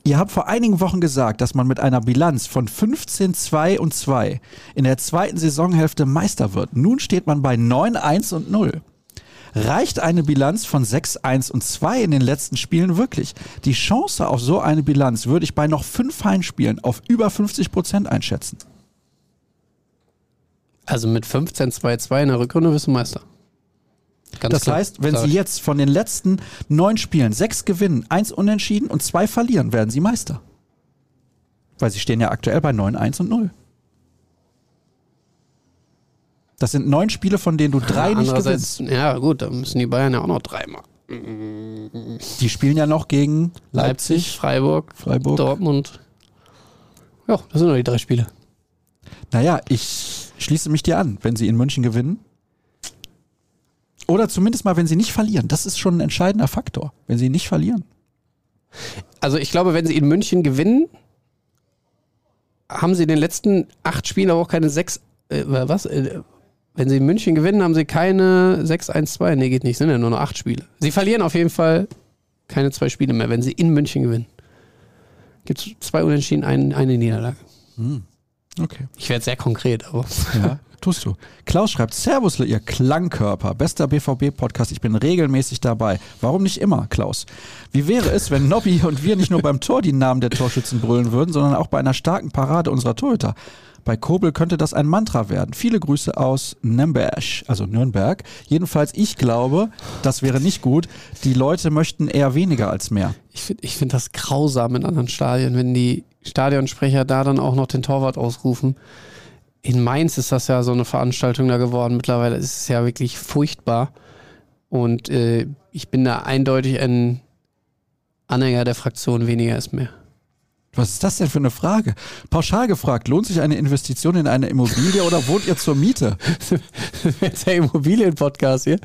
Ihr habt vor einigen Wochen gesagt, dass man mit einer Bilanz von 15, 2 und 2 in der zweiten Saisonhälfte Meister wird. Nun steht man bei 9, 1 und 0. Reicht eine Bilanz von 6, 1 und 2 in den letzten Spielen wirklich? Die Chance auf so eine Bilanz würde ich bei noch fünf Heimspielen auf über 50 Prozent einschätzen. Also mit 15-2-2 in der Rückrunde bist du Meister. Ganz das klar, heißt, wenn sie jetzt von den letzten neun Spielen sechs gewinnen, eins unentschieden und zwei verlieren, werden sie Meister. Weil sie stehen ja aktuell bei 9, 1 und 0. Das sind neun Spiele, von denen du drei ja, nicht gewinnst. Ja, gut, dann müssen die Bayern ja auch noch drei machen. Die spielen ja noch gegen Leipzig, Leipzig Freiburg, Freiburg, Dortmund. Ja, das sind nur die drei Spiele. Naja, ich schließe mich dir an. Wenn sie in München gewinnen, oder zumindest mal, wenn sie nicht verlieren. Das ist schon ein entscheidender Faktor, wenn sie nicht verlieren. Also ich glaube, wenn sie in München gewinnen, haben sie in den letzten acht Spielen aber auch keine sechs. Äh, was? Äh, wenn sie in München gewinnen, haben sie keine 6-1-2. Nee, geht nicht. Sind ja nur noch acht Spiele. Sie verlieren auf jeden Fall keine zwei Spiele mehr, wenn sie in München gewinnen. Gibt es zwei Unentschieden, ein, eine Niederlage. Hm. Okay. Ich werde sehr konkret, aber. Ja. tust du. Klaus schreibt, Servus, ihr Klangkörper, bester BVB-Podcast, ich bin regelmäßig dabei. Warum nicht immer, Klaus? Wie wäre es, wenn Nobby und wir nicht nur beim Tor die Namen der Torschützen brüllen würden, sondern auch bei einer starken Parade unserer Torhüter? Bei Kobel könnte das ein Mantra werden. Viele Grüße aus Nürnberg, also Nürnberg. Jedenfalls, ich glaube, das wäre nicht gut. Die Leute möchten eher weniger als mehr. Ich finde ich find das grausam in anderen Stadien, wenn die Stadionsprecher da dann auch noch den Torwart ausrufen in Mainz ist das ja so eine Veranstaltung da geworden. Mittlerweile ist es ja wirklich furchtbar. Und äh, ich bin da eindeutig ein Anhänger der Fraktion weniger ist mehr. Was ist das denn für eine Frage? Pauschal gefragt, lohnt sich eine Investition in eine Immobilie oder wohnt ihr zur Miete? ist der Immobilienpodcast hier.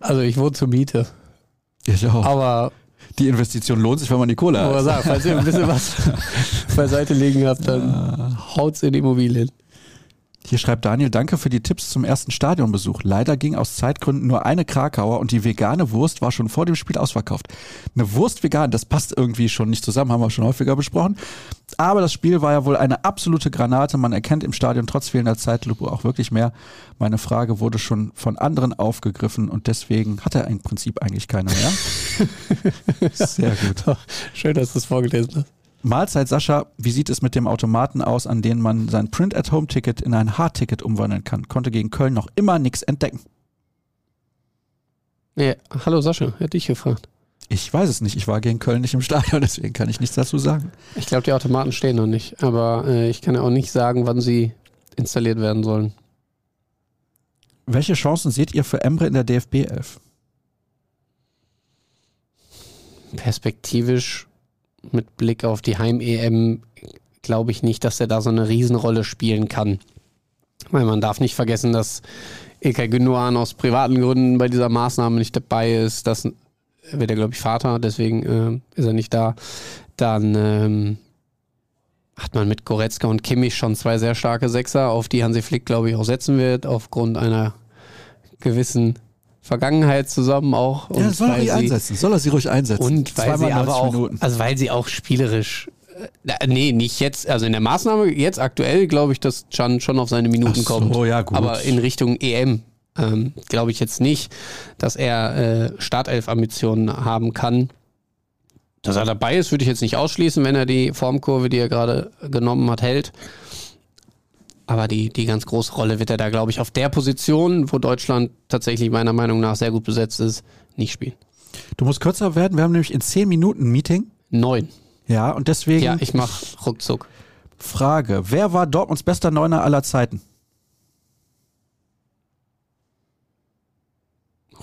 Also ich wohne zur Miete. Ich auch. Aber die Investition lohnt sich, wenn man die Kohle hat. Sagen, falls ihr ein bisschen was beiseite liegen habt, dann haut's in Immobilien. Hier schreibt Daniel, danke für die Tipps zum ersten Stadionbesuch. Leider ging aus Zeitgründen nur eine Krakauer und die vegane Wurst war schon vor dem Spiel ausverkauft. Eine Wurst vegan, das passt irgendwie schon nicht zusammen, haben wir schon häufiger besprochen. Aber das Spiel war ja wohl eine absolute Granate. Man erkennt im Stadion trotz fehlender Zeitlupe auch wirklich mehr. Meine Frage wurde schon von anderen aufgegriffen und deswegen hat er im Prinzip eigentlich keine mehr. Sehr gut. Schön, dass du es vorgelesen hast. Mahlzeit Sascha, wie sieht es mit dem Automaten aus, an dem man sein Print-at-Home-Ticket in ein Hard-Ticket umwandeln kann? Konnte gegen Köln noch immer nichts entdecken. Nee, hallo Sascha, hätte ich gefragt. Ich weiß es nicht. Ich war gegen Köln nicht im Stadion, deswegen kann ich nichts dazu sagen. Ich glaube, die Automaten stehen noch nicht, aber äh, ich kann ja auch nicht sagen, wann sie installiert werden sollen. Welche Chancen seht ihr für Emre in der DFB 11? Perspektivisch mit Blick auf die Heim-EM glaube ich nicht, dass er da so eine Riesenrolle spielen kann. Weil man darf nicht vergessen, dass Ilkay Gündogan aus privaten Gründen bei dieser Maßnahme nicht dabei ist. Das wird er, glaube ich, Vater, deswegen äh, ist er nicht da. Dann ähm, hat man mit Goretzka und Kimmich schon zwei sehr starke Sechser, auf die Hansi Flick, glaube ich, auch setzen wird, aufgrund einer gewissen Vergangenheit zusammen auch. Ja, soll er sie einsetzen, soll er sie ruhig einsetzen. Und weil sie aber auch, Minuten. also weil sie auch spielerisch äh, Nee, nicht jetzt, also in der Maßnahme, jetzt aktuell glaube ich, dass Can schon auf seine Minuten so, kommt. Ja, gut. Aber in Richtung EM ähm, glaube ich jetzt nicht, dass er äh, Startelf-Ambitionen haben kann. Dass er dabei ist, würde ich jetzt nicht ausschließen, wenn er die Formkurve, die er gerade genommen hat, hält. Aber die, die ganz große Rolle wird er da, glaube ich, auf der Position, wo Deutschland tatsächlich meiner Meinung nach sehr gut besetzt ist, nicht spielen. Du musst kürzer werden. Wir haben nämlich in zehn Minuten ein Meeting. Neun. Ja, und deswegen. Ja, ich mache ruckzuck. Frage: Wer war Dortmunds bester Neuner aller Zeiten?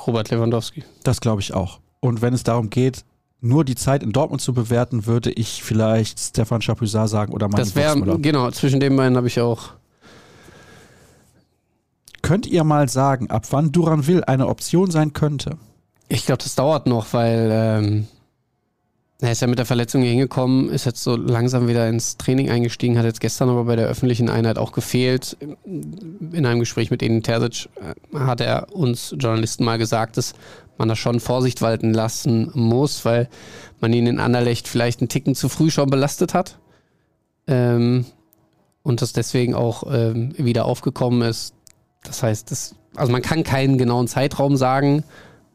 Robert Lewandowski. Das glaube ich auch. Und wenn es darum geht, nur die Zeit in Dortmund zu bewerten, würde ich vielleicht Stefan Chapuisat sagen oder Martin Das wäre, genau, zwischen den beiden habe ich auch Könnt ihr mal sagen, ab wann Duranville eine Option sein könnte? Ich glaube, das dauert noch, weil ähm, er ist ja mit der Verletzung hier hingekommen, ist jetzt so langsam wieder ins Training eingestiegen, hat jetzt gestern aber bei der öffentlichen Einheit auch gefehlt. In einem Gespräch mit Ihnen Terzic äh, hat er uns Journalisten mal gesagt, dass man da schon Vorsicht walten lassen muss, weil man ihn in Anderlecht vielleicht einen Ticken zu früh schon belastet hat. Ähm, und das deswegen auch ähm, wieder aufgekommen ist. Das heißt, das Also man kann keinen genauen Zeitraum sagen,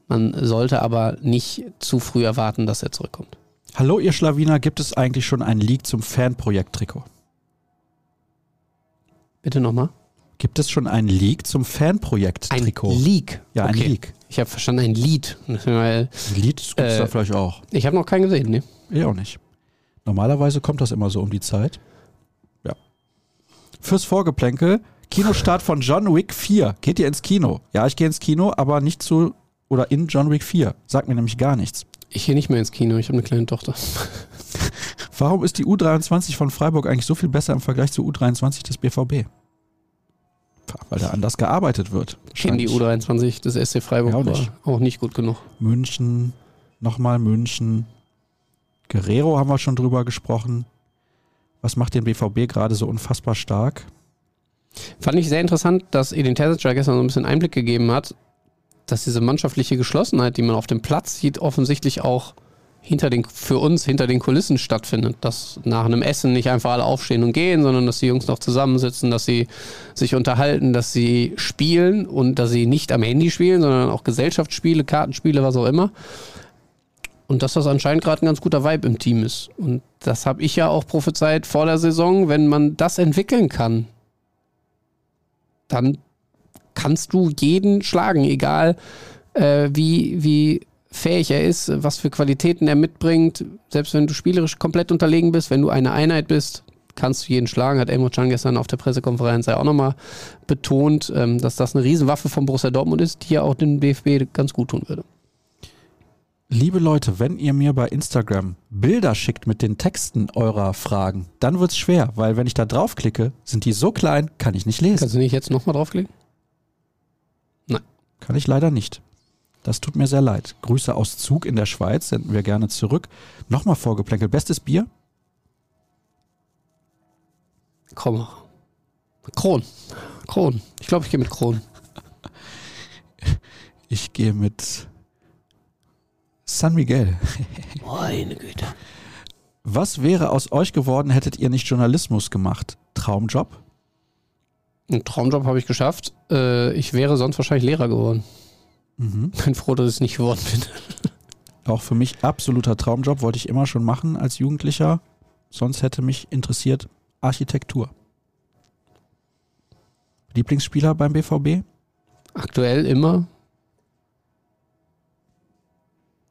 man sollte aber nicht zu früh erwarten, dass er zurückkommt. Hallo ihr Schlawiner, gibt es eigentlich schon einen Leak zum Fanprojekt-Trikot? Bitte nochmal. Gibt es schon einen Leak zum Ein Fanprojekt-Trikot? Leak. Ja, ein okay. Leak. Ich habe verstanden, ein Lied. Weil Ein Lied gibt es Äh, da vielleicht auch. ich habe noch keinen gesehen, ne? Ich auch nicht. Normalerweise kommt das immer so um die Zeit. Ja. Fürs Vorgeplänkel, Kinostart von John Wick 4. Geht ihr ins Kino? Ja, ich gehe ins Kino, aber nicht zu oder in John Wick 4. Sagt mir nämlich gar nichts. Ich gehe nicht mehr ins Kino, ich habe eine kleine Tochter. Warum ist die U23 von Freiburg eigentlich so viel besser im Vergleich zur U23 des BVB? Weil da anders gearbeitet wird. Ich kenne die Wahrscheinlich. U23 des SC Freiburg Ja, auch nicht. auch nicht gut genug. München, nochmal München. Guerrero haben wir schon drüber gesprochen. Was macht den BVB gerade so unfassbar stark? Fand ich sehr interessant, dass Edin Terzic gestern so ein bisschen Einblick gegeben hat, dass diese mannschaftliche Geschlossenheit, die man auf dem Platz sieht, offensichtlich auch hinter den, für uns hinter den Kulissen stattfindet. Dass nach einem Essen nicht einfach alle aufstehen und gehen, sondern dass die Jungs noch zusammensitzen, dass sie sich unterhalten, dass sie spielen und dass sie nicht am Handy spielen, sondern auch Gesellschaftsspiele, Kartenspiele, was auch immer. Und dass das anscheinend gerade ein ganz guter Vibe im Team ist. Und das habe ich ja auch prophezeit vor der Saison, wenn man das entwickeln kann, dann kannst du jeden schlagen, egal äh, wie, wie fähig er ist, was für Qualitäten er mitbringt. Selbst wenn du spielerisch komplett unterlegen bist, wenn du eine Einheit bist, kannst du jeden schlagen. Hat Elmo Can gestern auf der Pressekonferenz ja auch nochmal betont, ähm, dass das eine Riesenwaffe von Borussia Dortmund ist, die ja auch den DFB ganz gut tun würde. Liebe Leute, wenn ihr mir bei Instagram Bilder schickt mit den Texten eurer Fragen, dann wird's schwer, weil wenn ich da draufklicke, sind die so klein, kann ich nicht lesen. Kannst du nicht jetzt nochmal draufklicken? Kann ich leider nicht. Das tut mir sehr leid. Grüße aus Zug in der Schweiz senden wir gerne zurück. Nochmal vorgeplänkelt. Bestes Bier? Komm. Kron. Kron. Ich glaube, ich gehe mit Kron. Ich gehe mit San Miguel. Meine Güte. Was wäre aus euch geworden, hättet ihr nicht Journalismus gemacht? Traumjob? Einen Traumjob habe ich geschafft. Äh, ich wäre sonst wahrscheinlich Lehrer geworden. Mhm. Bin froh, dass ich es nicht geworden bin. Auch für mich absoluter Traumjob, wollte ich immer schon machen als Jugendlicher. Sonst hätte mich interessiert Architektur. Lieblingsspieler beim BVB? Aktuell immer.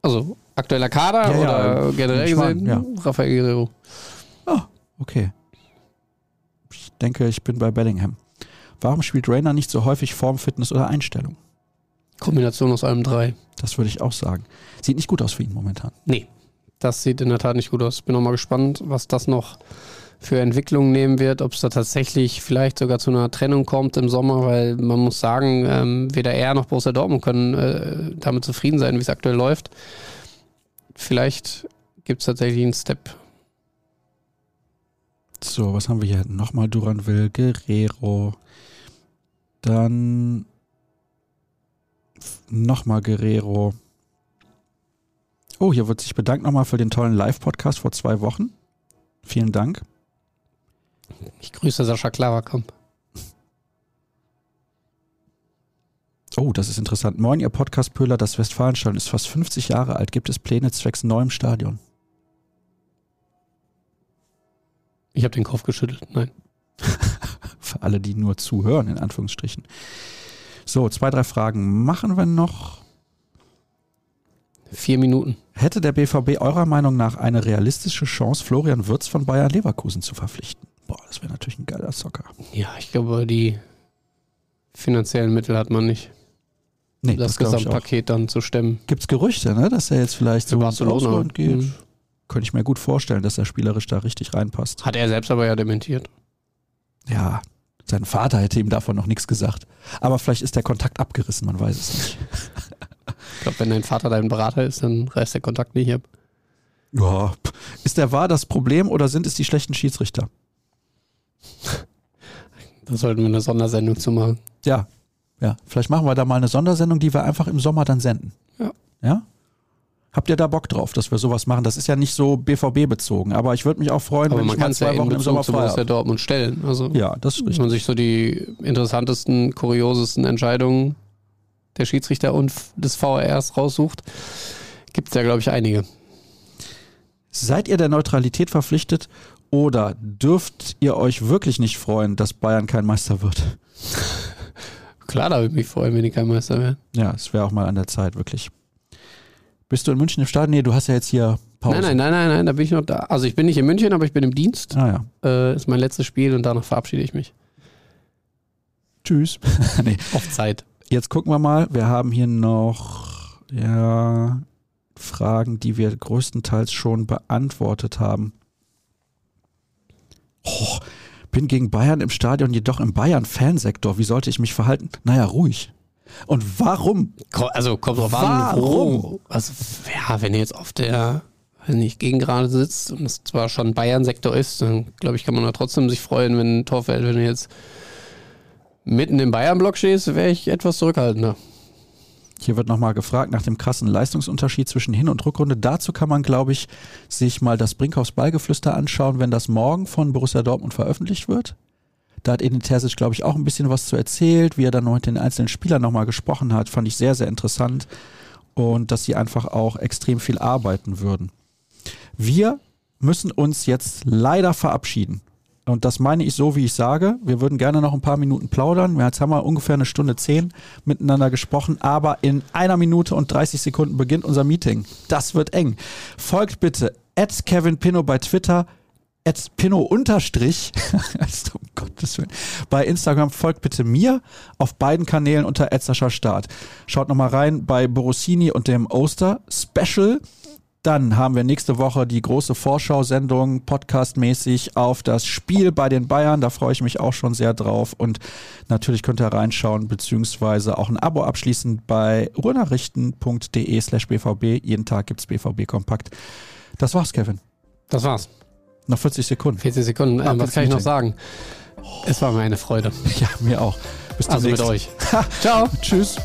Also aktueller Kader Ja, ja, oder generell ich mein, gesehen? ja. Raphael Guerrero. Ah, okay. Ich denke, ich bin bei Bellingham. Warum spielt Rainer nicht so häufig Form, Fitness oder Einstellung? Kombination aus allem drei. Das würde ich auch sagen. Sieht nicht gut aus für ihn momentan. Nee, das sieht in der Tat nicht gut aus. Bin auch mal gespannt, was das noch für Entwicklungen nehmen wird, ob es da tatsächlich vielleicht sogar zu einer Trennung kommt im Sommer, weil man muss sagen, ähm, weder er noch Borussia Dortmund können äh, damit zufrieden sein, wie es aktuell läuft. Vielleicht gibt es tatsächlich einen Step. So, was haben wir hier? Nochmal Duranville, Guerrero. Dann nochmal Guerrero. Oh, hier wird sich bedankt nochmal für den tollen Live-Podcast vor zwei Wochen. Vielen Dank. Ich grüße Sascha Klaverkamp. Oh, das ist interessant. Moin, ihr Podcast-Pöhler. Das Westfalenstadion ist fast 50 Jahre alt. Gibt es Pläne zwecks neuem Stadion? Ich habe den Kopf geschüttelt. Nein. Für alle, die nur zuhören, in Anführungsstrichen. So, zwei, drei Fragen. Machen wir noch. Vier Minuten. Hätte der BVB eurer Meinung nach eine realistische Chance, Florian Wirtz von Bayer Leverkusen zu verpflichten? Boah, das wäre natürlich ein geiler Zocker. Ja, ich glaube, die finanziellen Mittel hat man nicht, Nee, das, auch. Gesamtpaket dann zu stemmen. Gibt es Gerüchte, ne, dass er jetzt vielleicht Für so Barcelona. Ausland geht? Mhm. Könnte ich mir gut vorstellen, dass er spielerisch da richtig reinpasst. Hat er selbst aber ja dementiert. Ja, sein Vater hätte ihm davon noch nichts gesagt. Aber vielleicht ist der Kontakt abgerissen, man weiß es nicht. Ich glaube, wenn dein Vater dein Berater ist, dann reißt der Kontakt nicht ab. Ja, ist der wahr das Problem oder sind es die schlechten Schiedsrichter? Da sollten wir eine Sondersendung zu machen. Ja, ja. Vielleicht machen wir da mal eine Sondersendung, die wir einfach im Sommer dann senden. Ja. Ja? Habt ihr da Bock drauf, dass wir sowas machen? Das ist ja nicht so BVB-bezogen, aber ich würde mich auch freuen, Aber wenn man ich mal ja zwei in Wochen im Sommer frei habe. Dortmund stellen. Also Ja, das ist richtig. man sich so die interessantesten, kuriosesten Entscheidungen der Schiedsrichter und des VRs raussucht, gibt es ja, glaube ich, einige. Seid ihr der Neutralität verpflichtet oder dürft ihr euch wirklich nicht freuen, dass Bayern kein Meister wird? Klar, da würde ich mich freuen, wenn die kein Meister wären. Ja, es wäre auch mal an der Zeit, wirklich. Bist du in München im Stadion? Nee, du hast ja jetzt hier Pause. Nein, nein, nein, nein, nein, da bin ich noch da. Also ich bin nicht in München, aber ich bin im Dienst. Ah ja. Äh, ist mein letztes Spiel und danach verabschiede ich mich. Tschüss. nee. Auf Zeit. Jetzt gucken wir mal. Wir haben hier noch ja, Fragen, die wir größtenteils schon beantwortet haben. Oh, bin gegen Bayern im Stadion, jedoch im Bayern-Fansektor. Wie sollte ich mich verhalten? Naja, ruhig. Und warum? Also kommt drauf an, Warum? Also, ja, wenn ihr jetzt auf der, wenn nicht gegen gerade sitzt und es zwar schon Bayern-Sektor ist, dann glaube ich, kann man da trotzdem sich freuen, wenn ein Tor fällt. Wenn du jetzt mitten im Bayern-Block stehst, wäre ich etwas zurückhaltender. Hier wird nochmal gefragt nach dem krassen Leistungsunterschied zwischen Hin- und Rückrunde. Dazu kann man, glaube ich, sich mal das Brinkhaus Ballgeflüster anschauen, wenn das morgen von Borussia Dortmund veröffentlicht wird. Da hat Edin Terzic, glaube ich, auch ein bisschen was zu erzählt, wie er dann mit den einzelnen Spielern nochmal gesprochen hat. Fand ich sehr, sehr interessant. Und dass sie einfach auch extrem viel arbeiten würden. Wir müssen uns jetzt leider verabschieden. Und das meine ich so, wie ich sage. Wir würden gerne noch ein paar Minuten plaudern. Jetzt haben wir ungefähr eine Stunde zehn miteinander gesprochen, aber in einer Minute und 30 Sekunden beginnt unser Meeting. Das wird eng. Folgt bitte at Kevin Pino bei Twitter, at Pino unterstrich, um Gottes Willen. Bei Instagram folgt bitte mir auf beiden Kanälen unter Sascha Start. Schaut nochmal rein bei Borussini und dem Oster Special. Dann haben wir nächste Woche die große Vorschau-Sendung podcastmäßig auf das Spiel bei den Bayern. Da freue ich mich auch schon sehr drauf. Und natürlich könnt ihr reinschauen, beziehungsweise auch ein Abo abschließen bei ruhrnachrichten.de slash bvb. Jeden Tag gibt's BVB Kompakt. Das war's, Kevin. Das war's. Noch 40 Sekunden. 40 Sekunden. Ähm, was kann ich noch sagen? Es war mir eine Freude. Ja, mir auch. Bis Also mit demnächst. euch. Ciao. Tschüss.